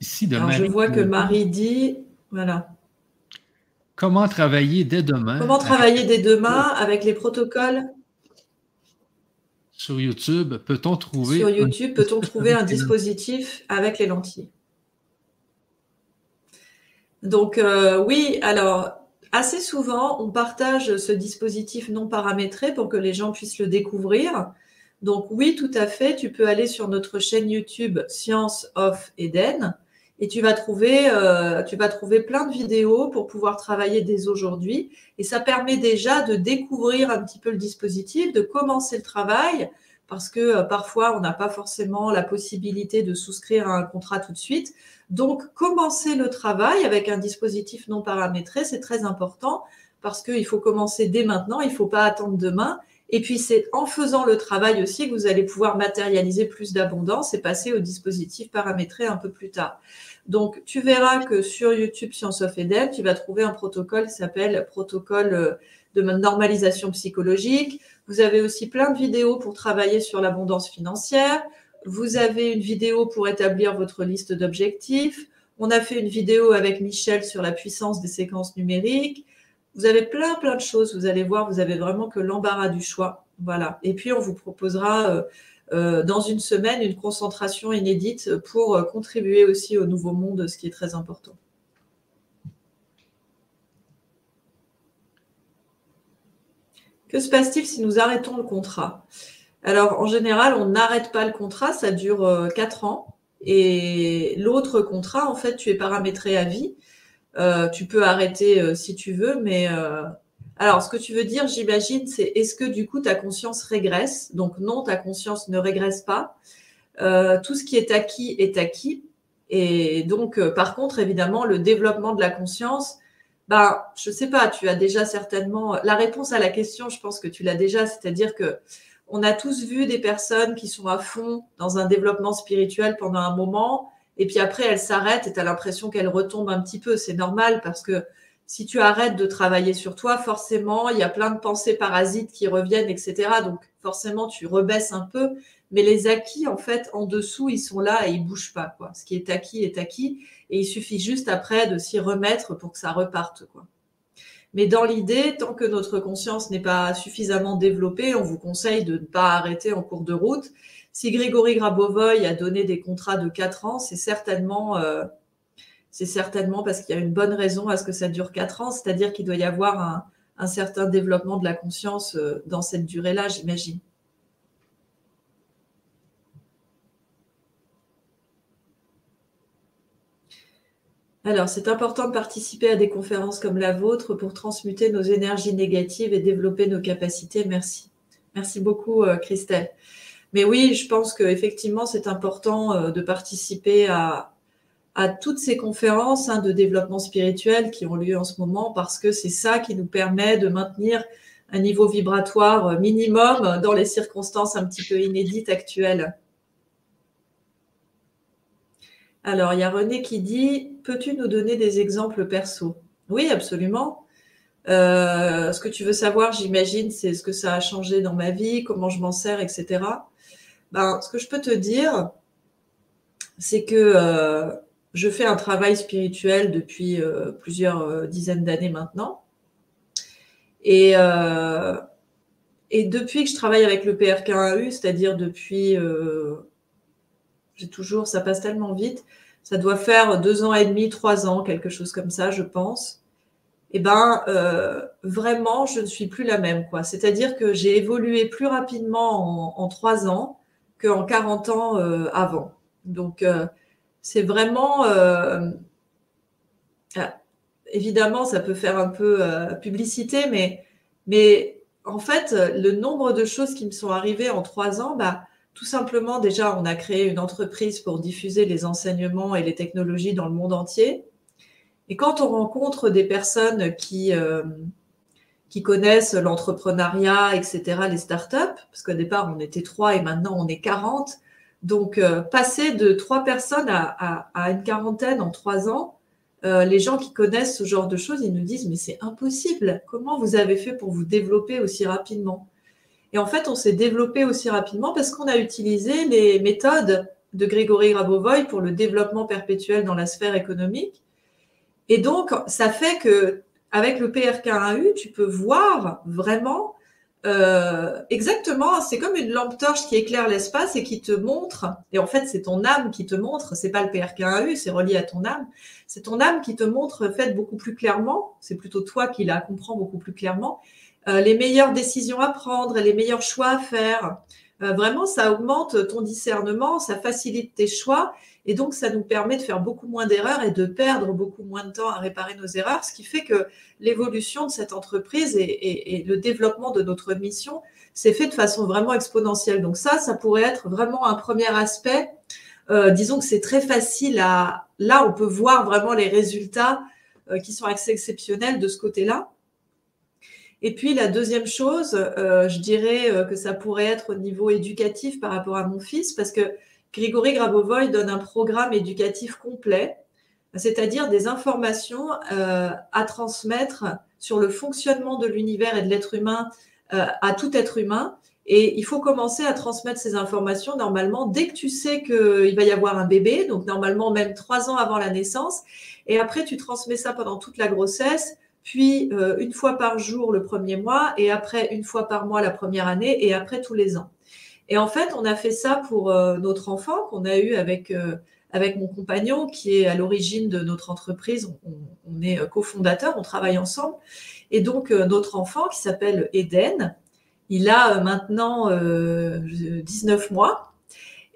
Ici, de Alors, je vois que Marie dit, voilà. Comment travailler dès demain? Comment travailler dès demain avec les protocoles? Sur YouTube, peut-on trouver Sur YouTube, peut-on trouver un dispositif avec les lentilles? Donc euh, oui, alors assez souvent, on partage ce dispositif non paramétré pour que les gens puissent le découvrir. Donc oui, tout à fait, tu peux aller sur notre chaîne YouTube Science of Eden et tu vas trouver, euh, tu vas trouver plein de vidéos pour pouvoir travailler dès aujourd'hui. Et ça permet déjà de découvrir un petit peu le dispositif, de commencer le travail, parce que euh, parfois on n'a pas forcément la possibilité de souscrire à un contrat tout de suite. Donc commencer le travail avec un dispositif non paramétré, c'est très important parce qu'il faut commencer dès maintenant, il ne faut pas attendre demain. Et puis c'est en faisant le travail aussi que vous allez pouvoir matérialiser plus d'abondance et passer au dispositif paramétré un peu plus tard. Donc tu verras que sur YouTube Science of Eden, tu vas trouver un protocole qui s'appelle protocole euh, de normalisation psychologique. Vous avez aussi plein de vidéos pour travailler sur l'abondance financière. Vous avez une vidéo pour établir votre liste d'objectifs. On a fait une vidéo avec Michel sur la puissance des séquences numériques. Vous avez plein, plein de choses. Vous allez voir, vous avez vraiment que l'embarras du choix. Voilà. Et puis, on vous proposera euh, euh, dans une semaine une concentration inédite pour euh, contribuer aussi au nouveau monde, ce qui est très important. Que se passe-t-il si nous arrêtons le contrat? Alors, en général, on n'arrête pas le contrat, ça dure 4 ans. Et l'autre contrat, en fait, tu es paramétré à vie. Euh, tu peux arrêter euh, si tu veux, mais euh, alors ce que tu veux dire, j'imagine, c'est est-ce que du coup ta conscience régresse? Donc non, ta conscience ne régresse pas. tout ce qui est acquis est acquis. Et donc, par contre, évidemment, le développement de la conscience, ben, je sais pas, tu as déjà certainement la réponse à la question, je pense que tu l'as déjà, c'est-à-dire que on a tous vu des personnes qui sont à fond dans un développement spirituel pendant un moment et puis après, elle s'arrête et tu as l'impression qu'elle retombe un petit peu. C'est normal parce que si tu arrêtes de travailler sur toi, forcément, il y a plein de pensées parasites qui reviennent, etc. Donc forcément, tu rebaisses un peu. Mais les acquis, en fait, en dessous, ils sont là et ils bougent pas. Ce qui est acquis est acquis. Et il suffit juste après de s'y remettre pour que ça reparte. Mais dans l'idée, tant que notre conscience n'est pas suffisamment développée, on vous conseille de ne pas arrêter en cours de route si Grégory Grabovoy a donné des contrats de 4 ans, c'est certainement, euh, c'est certainement parce qu'il y a une bonne raison à ce que ça dure 4 ans, c'est-à-dire qu'il doit y avoir un, certain développement de la conscience euh, dans cette durée-là, j'imagine. Alors, c'est important de participer à des conférences comme la vôtre pour transmuter nos énergies négatives et développer nos capacités. Merci. Merci beaucoup, euh, Christelle. Mais oui, je pense qu'effectivement, c'est important euh, de participer à, toutes ces conférences hein, de développement spirituel qui ont lieu en ce moment parce que c'est ça qui nous permet de maintenir un niveau vibratoire minimum dans les circonstances un petit peu inédites actuelles. Alors, il y a René qui dit Peux-tu nous donner des exemples perso? Oui, absolument. Euh, ce que tu veux savoir, j'imagine, c'est ce que ça a changé dans ma vie, comment je m'en sers, etc. Ben, ce que je peux te dire, c'est que euh, je fais un travail spirituel depuis euh, plusieurs dizaines d'années maintenant. Et, et depuis que je travaille avec le PRK1U, c'est-à-dire depuis j'ai toujours, ça passe tellement vite. Ça doit faire deux ans et demi, trois ans, quelque chose comme ça, je pense. Et eh ben, euh, vraiment, je ne suis plus la même, quoi. C'est-à-dire que j'ai évolué plus rapidement en, trois ans qu'en 40 ans euh, avant. Donc, euh, c'est vraiment, ah, évidemment, ça peut faire un peu publicité, mais, mais en fait, le nombre de choses qui me sont arrivées en trois ans, bah, tout simplement, déjà, on a créé une entreprise pour diffuser les enseignements et les technologies dans le monde entier. Et quand on rencontre des personnes qui, euh, qui connaissent l'entrepreneuriat, etc., les startups, parce qu'au départ, on était trois et maintenant, on est 40. Donc, euh, passer de trois personnes à, une quarantaine en trois ans, euh, les gens qui connaissent ce genre de choses, ils nous disent, mais c'est impossible. Comment vous avez fait pour vous développer aussi rapidement? Et en fait, on s'est développé aussi rapidement parce qu'on a utilisé les méthodes de Grégory Grabovoy pour le développement perpétuel dans la sphère économique. Et donc, ça fait que avec le PRK1U, tu peux voir vraiment euh, exactement, c'est comme une lampe torche qui éclaire l'espace et qui te montre, et en fait c'est ton âme qui te montre, c'est pas le PRK1U, c'est relié à ton âme, c'est ton âme qui te montre fait beaucoup plus clairement, c'est plutôt toi qui la comprends beaucoup plus clairement, euh, les meilleures décisions à prendre, les meilleurs choix à faire. Euh, vraiment, ça augmente ton discernement, ça facilite tes choix et donc ça nous permet de faire beaucoup moins d'erreurs et de perdre beaucoup moins de temps à réparer nos erreurs, ce qui fait que l'évolution de cette entreprise et, le développement de notre mission s'est fait de façon vraiment exponentielle. Donc ça, ça pourrait être vraiment un premier aspect. Euh, disons que c'est très facile à... Là, on peut voir vraiment les résultats qui sont assez exceptionnels de ce côté-là. Et puis la deuxième chose, euh, je dirais euh, que ça pourrait être au niveau éducatif par rapport à mon fils, parce que Grigory Grabovoy donne un programme éducatif complet, c'est-à-dire des informations euh, à transmettre sur le fonctionnement de l'univers et de l'être humain à tout être humain. Et il faut commencer à transmettre ces informations normalement dès que tu sais qu'il va y avoir un bébé, donc normalement même trois ans avant la naissance. Et après, tu transmets ça pendant toute la grossesse puis euh, une fois par jour le premier mois, et après une fois par mois la première année, et après tous les ans. Et en fait, on a fait ça pour euh, notre enfant qu'on a eu avec, euh, avec mon compagnon, qui est à l'origine de notre entreprise. On, est cofondateur, on travaille ensemble. Et donc, notre enfant, qui s'appelle Eden, il a maintenant 19 mois.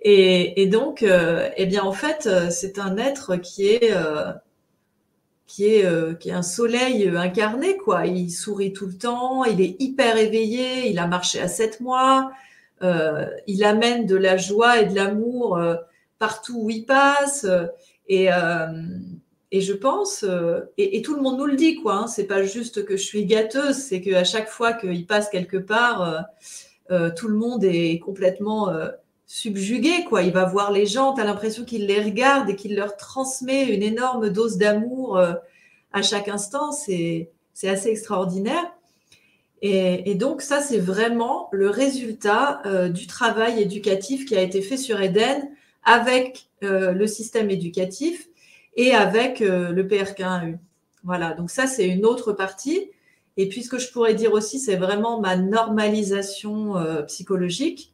Et, donc, eh bien, en fait, c'est un être qui est qui est, euh, qui est un soleil euh, incarné, quoi. Il sourit tout le temps, il est hyper éveillé, il a marché à sept mois, euh, il amène de la joie et de l'amour partout où il passe. Et, et je pense, et, tout le monde nous le dit, quoi. Hein, c'est pas juste que je suis gâteuse, c'est qu'à chaque fois qu'il passe quelque part, tout le monde est complètement subjugué, quoi. Il va voir les gens, tu as l'impression qu'il les regarde et qu'il leur transmet une énorme dose d'amour euh, à chaque instant. C'est assez extraordinaire. Et, donc, ça, c'est vraiment le résultat euh, du travail éducatif qui a été fait sur Eden avec euh, le système éducatif et avec le PRK1U. Voilà, donc ça, c'est une autre partie. Et puis, ce que je pourrais dire aussi, c'est vraiment ma normalisation psychologique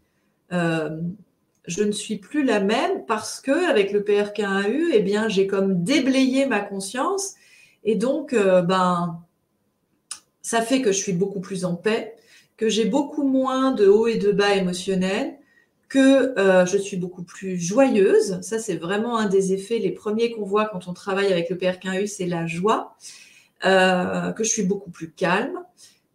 je ne suis plus la même parce que avec le PRK1U, eh bien, j'ai comme déblayé ma conscience et donc, euh, ben, ça fait que je suis beaucoup plus en paix, que j'ai beaucoup moins de hauts et de bas émotionnels, que euh, je suis beaucoup plus joyeuse. Ça, c'est vraiment un des effets, les premiers qu'on voit quand on travaille avec le PRK1U, c'est la joie. Euh, que je suis beaucoup plus calme,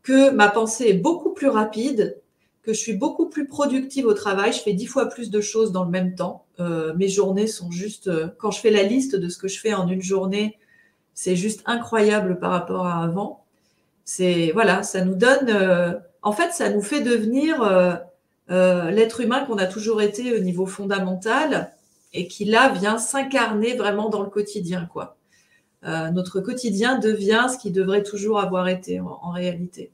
que ma pensée est beaucoup plus rapide, que je suis beaucoup plus productive au travail. Je fais dix fois plus de choses dans le même temps. Euh, mes journées sont juste, quand je fais la liste de ce que je fais en une journée, c'est juste incroyable par rapport à avant. C'est voilà, ça nous donne, en fait, ça nous fait devenir euh, l'être humain qu'on a toujours été au niveau fondamental et qui là vient s'incarner vraiment dans le quotidien, quoi. Euh, notre quotidien devient ce qui devrait toujours avoir été en, réalité.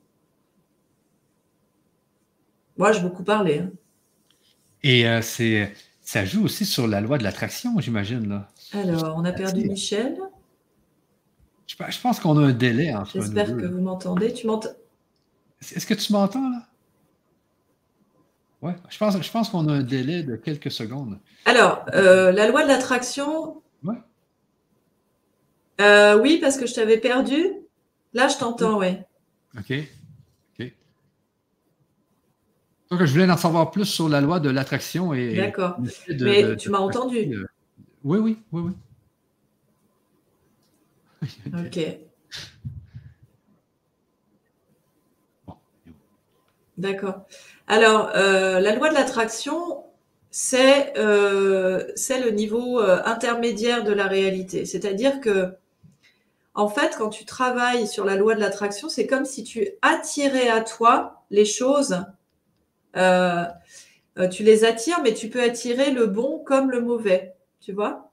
Moi, je beaucoup parlé. Hein. Et euh, c'est, ça joue aussi sur la loi de l'attraction, j'imagine. Là. Alors, on a perdu Michel. Je, pense qu'on a un délai entre J'espère que vous m'entendez. Tu m'entends Est-ce que tu m'entends là? Oui, je pense, je pense qu'on a un délai de quelques secondes. Alors, euh, la loi de l'attraction. Ouais. Euh, oui, parce que je t'avais perdu. Là, je t'entends, oui. OK. OK. Donc, je voulais en savoir plus sur la loi de l'attraction et. D'accord. Mais tu m'as entendu. Euh, oui, oui, oui, oui. OK. D'accord. Alors, euh, la loi de l'attraction, c'est euh, le niveau euh, intermédiaire de la réalité. C'est-à-dire que, en fait, quand tu travailles sur la loi de l'attraction, c'est comme si tu attirais à toi les choses. Tu les attires, mais tu peux attirer le bon comme le mauvais. Tu vois?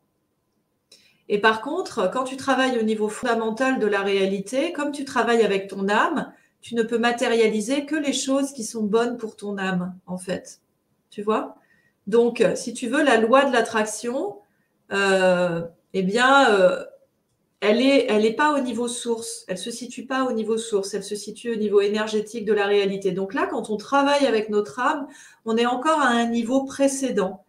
Et par contre, quand tu travailles au niveau fondamental de la réalité, comme tu travailles avec ton âme, tu ne peux matérialiser que les choses qui sont bonnes pour ton âme, en fait. Tu vois? Donc, si tu veux, la loi de l'attraction, euh, eh bien, euh, elle n'est elle est pas au niveau source. Elle se situe pas au niveau source. Elle se situe au niveau énergétique de la réalité. Donc là, quand on travaille avec notre âme, on est encore à un niveau précédent.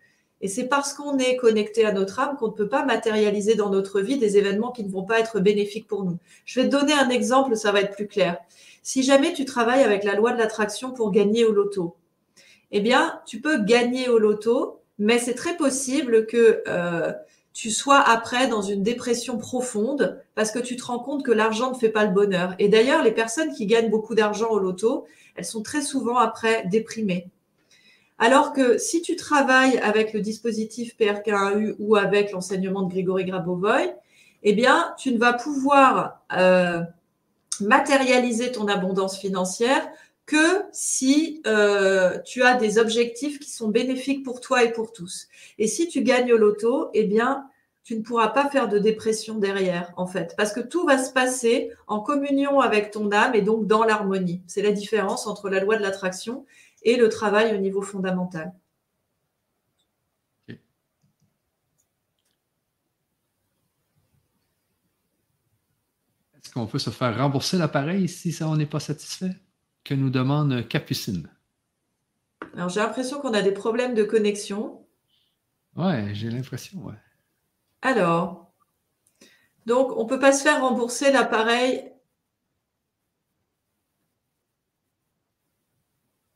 Et c'est parce qu'on est connecté à notre âme qu'on ne peut pas matérialiser dans notre vie des événements qui ne vont pas être bénéfiques pour nous. Je vais te donner un exemple, ça va être plus clair. Si jamais tu travailles avec la loi de l'attraction pour gagner au loto, eh bien, tu peux gagner au loto, mais c'est très possible que euh, tu sois après dans une dépression profonde parce que tu te rends compte que l'argent ne fait pas le bonheur. Et d'ailleurs, les personnes qui gagnent beaucoup d'argent au loto, elles sont très souvent après déprimées. Alors que si tu travailles avec le dispositif PRK1U ou avec l'enseignement de Grégory Grabovoy, eh bien, tu ne vas pouvoir euh, matérialiser ton abondance financière que si euh, tu as des objectifs qui sont bénéfiques pour toi et pour tous. Et si tu gagnes au loto, eh bien, tu ne pourras pas faire de dépression derrière, en fait, parce que tout va se passer en communion avec ton âme et donc dans l'harmonie. C'est la différence entre la loi de l'attraction et le travail au niveau fondamental. qu'on peut se faire rembourser l'appareil si ça, on n'est pas satisfait? Que nous demande Capucine. Alors, j'ai l'impression qu'on a des problèmes de connexion. Ouais, j'ai l'impression, ouais. Alors, donc, on ne peut pas se faire rembourser l'appareil.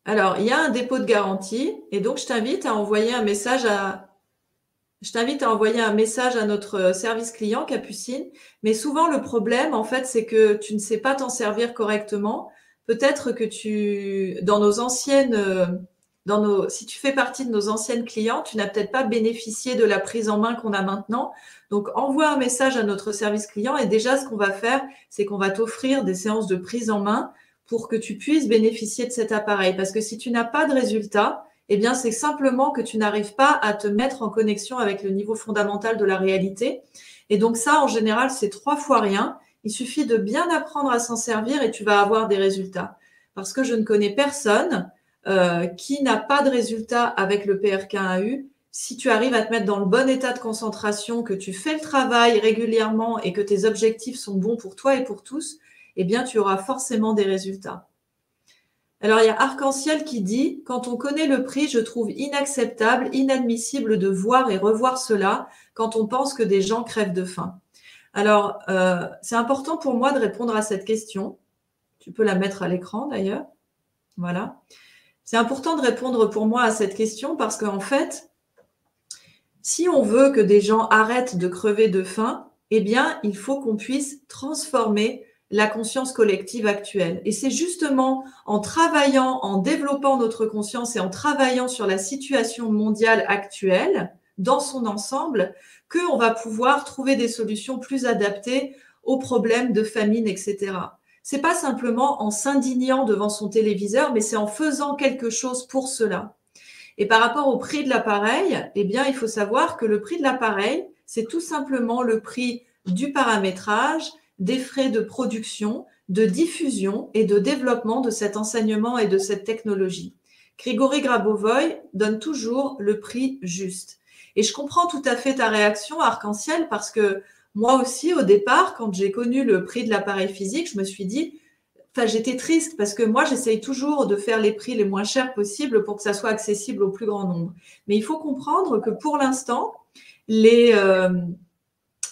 Alors, il y a un dépôt de garantie et donc je t'invite à envoyer un message à, je t'invite à envoyer un message à notre service client, Capucine. Mais souvent, le problème, en fait, c'est que tu ne sais pas t'en servir correctement. Peut-être que tu, dans nos anciennes, dans nos, si tu fais partie de nos anciennes clients, tu n'as peut-être pas bénéficié de la prise en main qu'on a maintenant. Donc, envoie un message à notre service client et déjà, ce qu'on va faire, c'est qu'on va t'offrir des séances de prise en main pour que tu puisses bénéficier de cet appareil. Parce que si tu n'as pas de résultat, eh bien, c'est simplement que tu n'arrives pas à te mettre en connexion avec le niveau fondamental de la réalité. Et donc ça, en général, c'est trois fois rien. Il suffit de bien apprendre à s'en servir et tu vas avoir des résultats. Parce que je ne connais personne euh, qui n'a pas de résultat avec le PRK1AU. Si tu arrives à te mettre dans le bon état de concentration, que tu fais le travail régulièrement et que tes objectifs sont bons pour toi et pour tous, eh bien, tu auras forcément des résultats. Alors, il y a Arc-en-Ciel qui dit Quand on connaît le prix, je trouve inacceptable, inadmissible de voir et revoir cela quand on pense que des gens crèvent de faim. Alors, euh, c'est important pour moi de répondre à cette question. Tu peux la mettre à l'écran d'ailleurs. Voilà. C'est important de répondre pour moi à cette question parce qu'en fait, si on veut que des gens arrêtent de crever de faim, eh bien, il faut qu'on puisse transformer la conscience collective actuelle. Et c'est justement en travaillant, en développant notre conscience et en travaillant sur la situation mondiale actuelle dans son ensemble qu'on va pouvoir trouver des solutions plus adaptées aux problèmes de famine, etc. C'est pas simplement en s'indignant devant son téléviseur, mais c'est en faisant quelque chose pour cela. Et par rapport au prix de l'appareil, eh bien, il faut savoir que le prix de l'appareil, c'est tout simplement le prix du paramétrage, des frais de production, de diffusion et de développement de cet enseignement et de cette technologie. Grigory Grabovoy donne toujours le prix juste. Et je comprends tout à fait ta réaction, Arc-en-Ciel, parce que moi aussi, au départ, quand j'ai connu le prix de l'appareil physique, je me suis dit, enfin, j'étais triste parce que moi, j'essaye toujours de faire les prix les moins chers possibles pour que ça soit accessible au plus grand nombre. Mais il faut comprendre que pour l'instant, les, euh,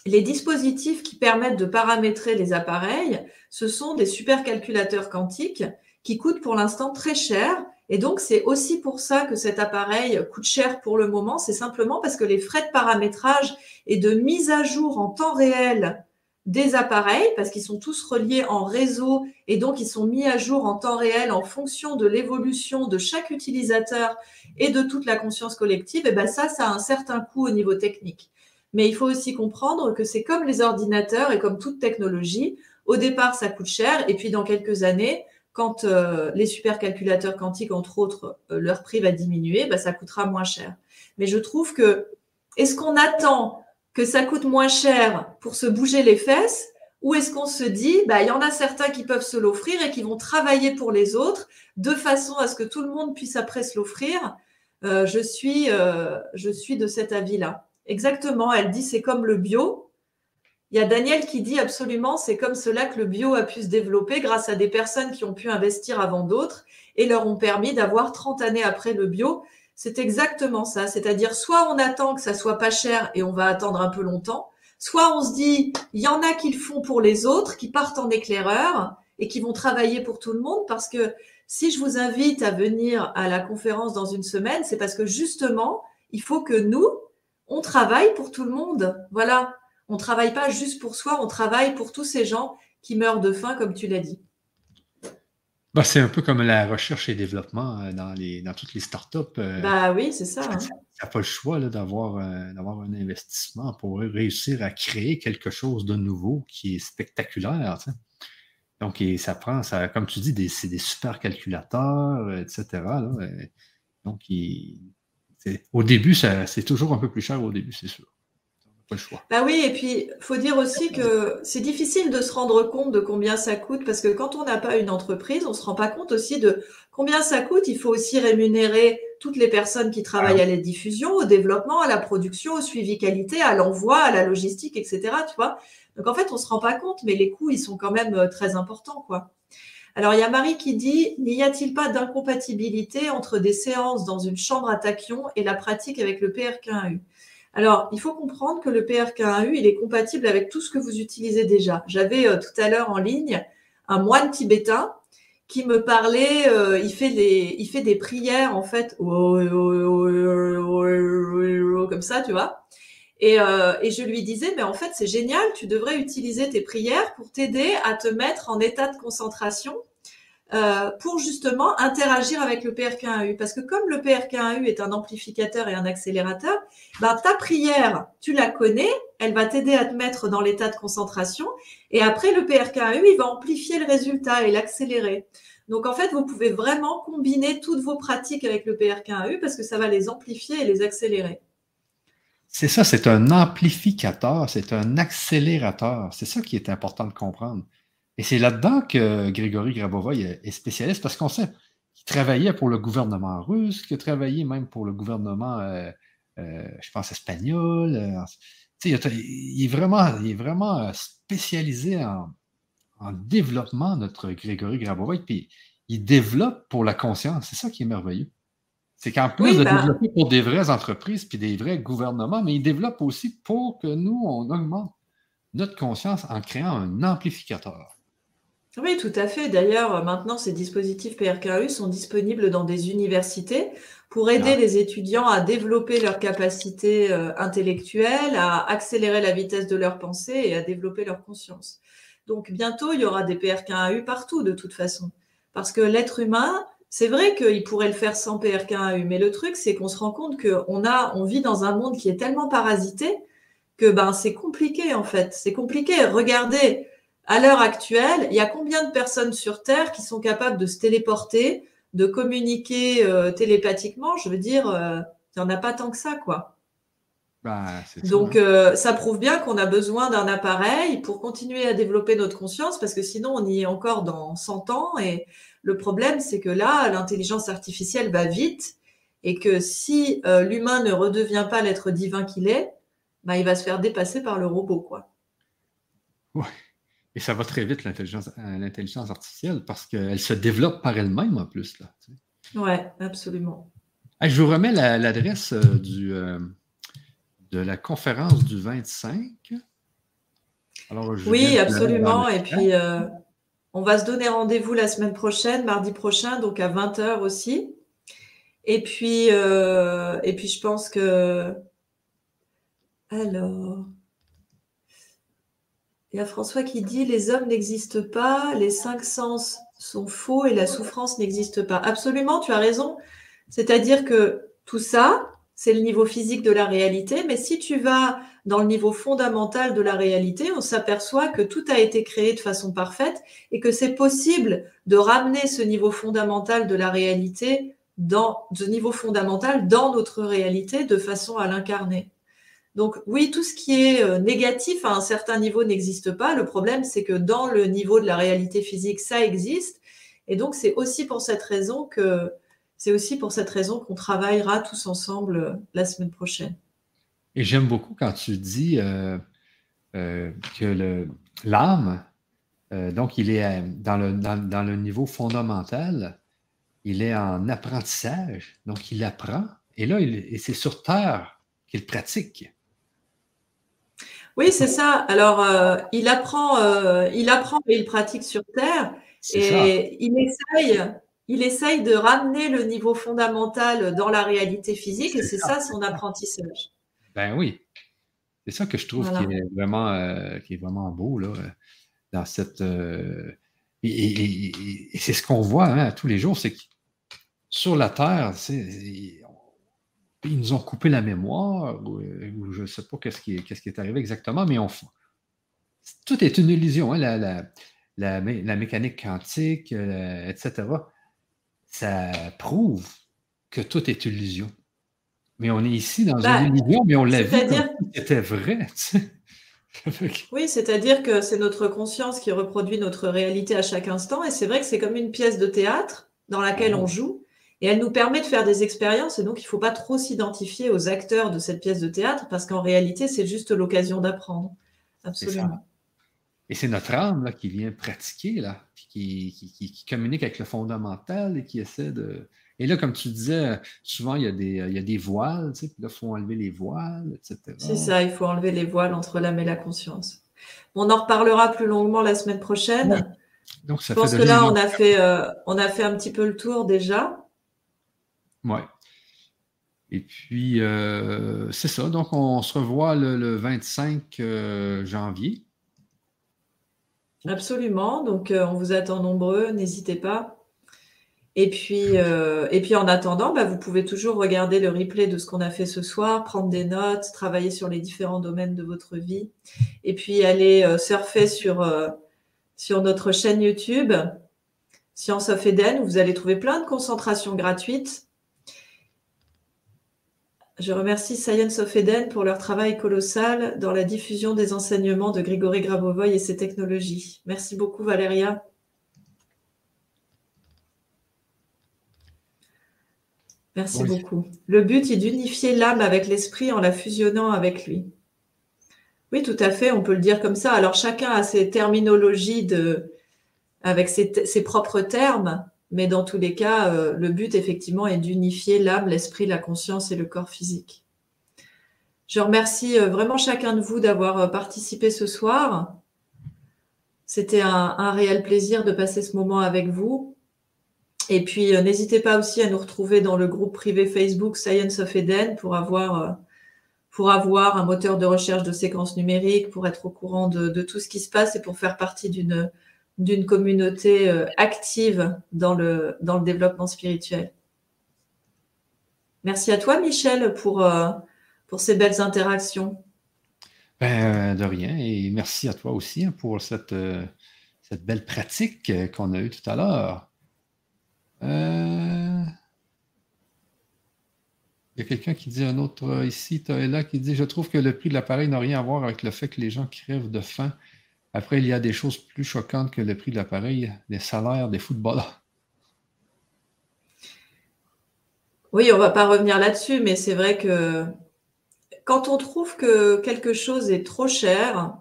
les dispositifs qui permettent de paramétrer les appareils, ce sont des supercalculateurs quantiques qui coûtent pour l'instant très cher. Et donc, c'est aussi pour ça que cet appareil coûte cher pour le moment. C'est simplement parce que les frais de paramétrage et de mise à jour en temps réel des appareils, parce qu'ils sont tous reliés en réseau et donc ils sont mis à jour en temps réel en fonction de l'évolution de chaque utilisateur et de toute la conscience collective, et ben ça, ça a un certain coût au niveau technique. Mais il faut aussi comprendre que c'est comme les ordinateurs et comme toute technologie. Au départ, ça coûte cher et puis dans quelques années, quand euh, les supercalculateurs quantiques, entre autres, euh, leur prix va diminuer, bah, ça coûtera moins cher. Mais je trouve que, est-ce qu'on attend que ça coûte moins cher pour se bouger les fesses ou est-ce qu'on se dit, bah, il y en a certains qui peuvent se l'offrir et qui vont travailler pour les autres de façon à ce que tout le monde puisse après se l'offrir? Euh, je, suis, je suis de cet avis-là. Exactement, elle dit c'est comme le bio. Il y a Daniel qui dit absolument c'est comme cela que le bio a pu se développer grâce à des personnes qui ont pu investir avant d'autres et leur ont permis d'avoir 30 années après le bio. C'est exactement ça. C'est-à-dire soit on attend que ça soit pas cher et on va attendre un peu longtemps, soit on se dit il y en a qui le font pour les autres, qui partent en éclaireur et qui vont travailler pour tout le monde parce que si je vous invite à venir à la conférence dans une semaine, c'est parce que justement, il faut que nous, on travaille pour tout le monde. Voilà. On travaille pas juste pour soi, on travaille pour tous ces gens qui meurent de faim, comme tu l'as dit. Bah, c'est un peu comme la recherche et développement euh, dans, les, dans toutes les startups. Euh, bah oui, c'est ça. Tu n'as hein. pas le choix d'avoir, euh, d'avoir un investissement pour réussir à créer quelque chose de nouveau qui est spectaculaire. Donc, ça prend, ça, comme tu dis, des, c'est des super calculateurs, etc. donc, il, au début, c'est toujours un peu plus cher au début, c'est sûr. Pas choix. Bah oui, et puis faut dire aussi que c'est difficile de se rendre compte de combien ça coûte parce que quand on n'a pas une entreprise, on se rend pas compte aussi de combien ça coûte. Il faut aussi rémunérer toutes les personnes qui travaillent à la diffusion, au développement, à la production, au suivi qualité, à l'envoi, à la logistique, etc. Tu vois. Donc en fait, on se rend pas compte, mais les coûts ils sont quand même euh, très importants, quoi. Alors, il y a Marie qui dit N'y a-t-il pas d'incompatibilité entre des séances dans une chambre à tachyon et la pratique avec le PRK1U Alors, il faut comprendre que le PRK1U, il est compatible avec tout ce que vous utilisez déjà. J'avais euh, tout à l'heure en ligne un moine tibétain qui me parlait, euh, il, fait des, il fait des prières en fait, comme ça, tu vois. Et, euh, et, je lui disais, mais en fait, c'est génial, tu devrais utiliser tes prières pour t'aider à te mettre en état de concentration euh, pour justement interagir avec le PRK1U. Parce que comme le PRK1U est un amplificateur et un accélérateur, ben, ta prière, tu la connais, elle va t'aider à te mettre dans l'état de concentration. Et après, le PRK1U, il va amplifier le résultat et l'accélérer. Donc en fait, vous pouvez vraiment combiner toutes vos pratiques avec le PRK1U parce que ça va les amplifier et les accélérer. C'est ça, c'est un amplificateur, c'est un accélérateur. C'est ça qui est important de comprendre. Et c'est là-dedans que Grégory Grabovoy est spécialiste parce qu'on sait qu'il travaillait pour le gouvernement russe, qu'il travaillait même pour le gouvernement, euh, euh, je pense, espagnol. Euh, il, est vraiment, il est vraiment spécialisé en, en développement, notre Grégory Grabovoy. Puis il développe pour la conscience. C'est ça qui est merveilleux. C'est qu'en plus de ben développer pour des vraies entreprises puis des vrais gouvernements, mais il développe aussi pour que nous, on augmente notre conscience en créant un amplificateur. Oui, tout à fait. D'ailleurs, maintenant, ces dispositifs PRKU sont disponibles dans des universités pour aider Ah. les étudiants à développer leurs capacités euh, intellectuelles, à accélérer la vitesse de leur pensée et à développer leur conscience. Donc bientôt, il y aura des PRK1AU partout de toute façon. Parce que l'être humain, c'est vrai qu'il pourrait le faire sans PRK1AU, mais le truc, c'est qu'on se rend compte qu'on a, on vit dans un monde qui est tellement parasité que ben, c'est compliqué en fait. C'est compliqué. Regardez, à l'heure actuelle, il y a combien de personnes sur Terre qui sont capables de se téléporter, de communiquer euh, télépathiquement? Je veux dire, euh, il n'y en a pas tant que ça, quoi. Ça, Donc, euh, ça prouve bien qu'on a besoin d'un appareil pour continuer à développer notre conscience, parce que sinon, on y est encore dans 100 ans. Et le problème, c'est que là, l'intelligence artificielle va vite, et que si euh, l'humain ne redevient pas l'être divin qu'il est, bah, il va se faire dépasser par le robot, quoi. Et ça va très vite, l'intelligence euh, artificielle, parce qu'elle se développe par elle-même en plus. Là, tu sais. Ouais, absolument. Je vous remets la- l'adresse euh, du, de la conférence du 25. Alors, je Oui, absolument. Et puis, euh, on va se donner rendez-vous la semaine prochaine, mardi prochain, donc à 20h aussi. Et puis, euh, et puis je pense que... Alors... Il y a François qui dit les hommes n'existent pas, les cinq sens sont faux et la souffrance n'existe pas. Absolument, tu as raison. C'est-à-dire que tout ça, c'est le niveau physique de la réalité, mais si tu vas dans le niveau fondamental de la réalité, on s'aperçoit que tout a été créé de façon parfaite et que c'est possible de ramener ce niveau fondamental de la réalité dans ce niveau fondamental dans notre réalité de façon à l'incarner. Donc oui, tout ce qui est euh, négatif à un certain niveau n'existe pas. Le problème, c'est que dans le niveau de la réalité physique, ça existe. Et donc c'est aussi pour cette raison que c'est aussi pour cette raison qu'on travaillera tous ensemble euh, la semaine prochaine. Et j'aime beaucoup quand tu dis euh, euh, que l'âme, euh, donc il est dans le, dans, dans le niveau fondamental, il est en apprentissage, donc il apprend, et là, c'est sur Terre qu'il pratique. Oui, c'est ça. Alors, il apprend, il apprend et il pratique sur Terre, ça. et il essaye, il essaye de ramener le niveau fondamental dans la réalité physique, et C'est ça, son apprentissage. Ben oui. C'est ça que je trouve Voilà. qui est vraiment, euh, qui est vraiment beau là, dans cette. euh, et et- et- et- et c'est ce qu'on voit hein, tous les jours, c'est que sur la Terre, ils nous ont coupé la mémoire, ou, euh, ou je ne sais pas qu'est-ce qui, qui est arrivé exactement, mais on, tout est une illusion. hein, la, la- la mé- la mécanique quantique, euh, etc. Ça prouve que tout est illusion. Mais on est ici dans Bah, une illusion, mais on l'a vu comme si c'était vrai. tu sais. Oui, c'est-à-dire que c'est notre conscience qui reproduit notre réalité à chaque instant, et c'est vrai que c'est comme une pièce de théâtre dans laquelle on joue, et elle nous permet de faire des expériences, et donc il ne faut pas trop s'identifier aux acteurs de cette pièce de théâtre, parce qu'en réalité, c'est juste l'occasion d'apprendre. Absolument. Et c'est notre âme là, qui vient pratiquer, là, qui, qui- communique avec le fondamental et qui essaie de. Et là, comme tu disais, souvent, il y a des, il y a des voiles, tu sais, puis là, il faut enlever les voiles, etc. C'est ça, il faut enlever les voiles entre l'âme et la conscience. On en reparlera plus longuement la semaine prochaine. Ouais. Donc, ça Je pense fait que là, on a fait, euh, on a fait un petit peu le tour déjà. Ouais. Et puis, euh, c'est ça. Donc, on se revoit le, le 25 euh, janvier. Absolument. Donc, euh, on vous attend nombreux. N'hésitez pas. Et puis, euh, et puis en attendant, bah, vous pouvez toujours regarder le replay de ce qu'on a fait ce soir, prendre des notes, travailler sur les différents domaines de votre vie, et puis aller euh, surfer sur, euh, sur notre chaîne YouTube, Science of Eden, où vous allez trouver plein de concentrations gratuites. Je remercie Science of Eden pour leur travail colossal dans la diffusion des enseignements de Grigory Grabovoy et ses technologies. Merci beaucoup, Valéria. Merci Oui. beaucoup. Le but est d'unifier l'âme avec l'esprit en la fusionnant avec lui. Oui, tout à fait, on peut le dire comme ça. Alors chacun a ses terminologies de, avec ses propres termes, mais dans tous les cas, euh, le but effectivement est d'unifier l'âme, l'esprit, la conscience et le corps physique. Je remercie euh, vraiment chacun de vous d'avoir euh, participé ce soir. C'était un, réel plaisir de passer ce moment avec vous. Et puis, n'hésitez pas aussi à nous retrouver dans le groupe privé Facebook Science of Eden pour avoir, pour avoir un moteur de recherche de séquences numériques, pour être au courant de, tout ce qui se passe et pour faire partie d'une, d'une communauté euh, active dans le, dans le développement spirituel. Merci à toi, Michel, pour, pour ces belles interactions. Ben, de rien. Et merci à toi aussi hein, pour cette, euh, cette belle pratique euh, qu'on a eue tout à l'heure. Euh, il y a quelqu'un qui dit un autre ici, là, qui dit Je trouve que le prix de l'appareil n'a rien à voir avec le fait que les gens crèvent de faim. Après, il y a des choses plus choquantes que le prix de l'appareil, les salaires des footballeurs. Oui, on ne va pas revenir là-dessus, mais c'est vrai que quand on trouve que quelque chose est trop cher,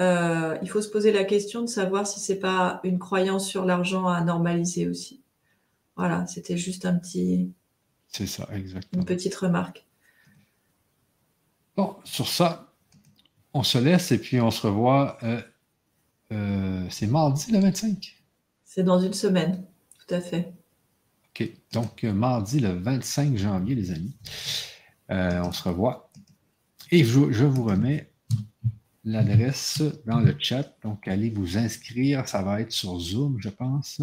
euh, il faut se poser la question de savoir si c'est pas une croyance sur l'argent à normaliser aussi. Voilà, c'était juste un petit. C'est ça, exactement. Une petite remarque. Bon, sur ça, on se laisse et puis on se revoit. Euh, euh, c'est mardi le 25. C'est dans une semaine, tout à fait. OK. Donc, mardi le 25 janvier, les amis. on se revoit et je, vous remets l'adresse dans le chat. Donc, allez vous inscrire. Ça va être sur Zoom, je pense.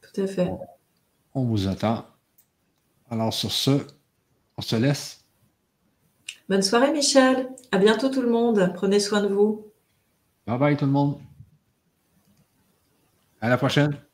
Tout à fait. On, vous attend. Alors, sur ce, on se laisse. Bonne soirée, Michel. À bientôt, tout le monde. Prenez soin de vous. Bye bye, tout le monde. À la prochaine.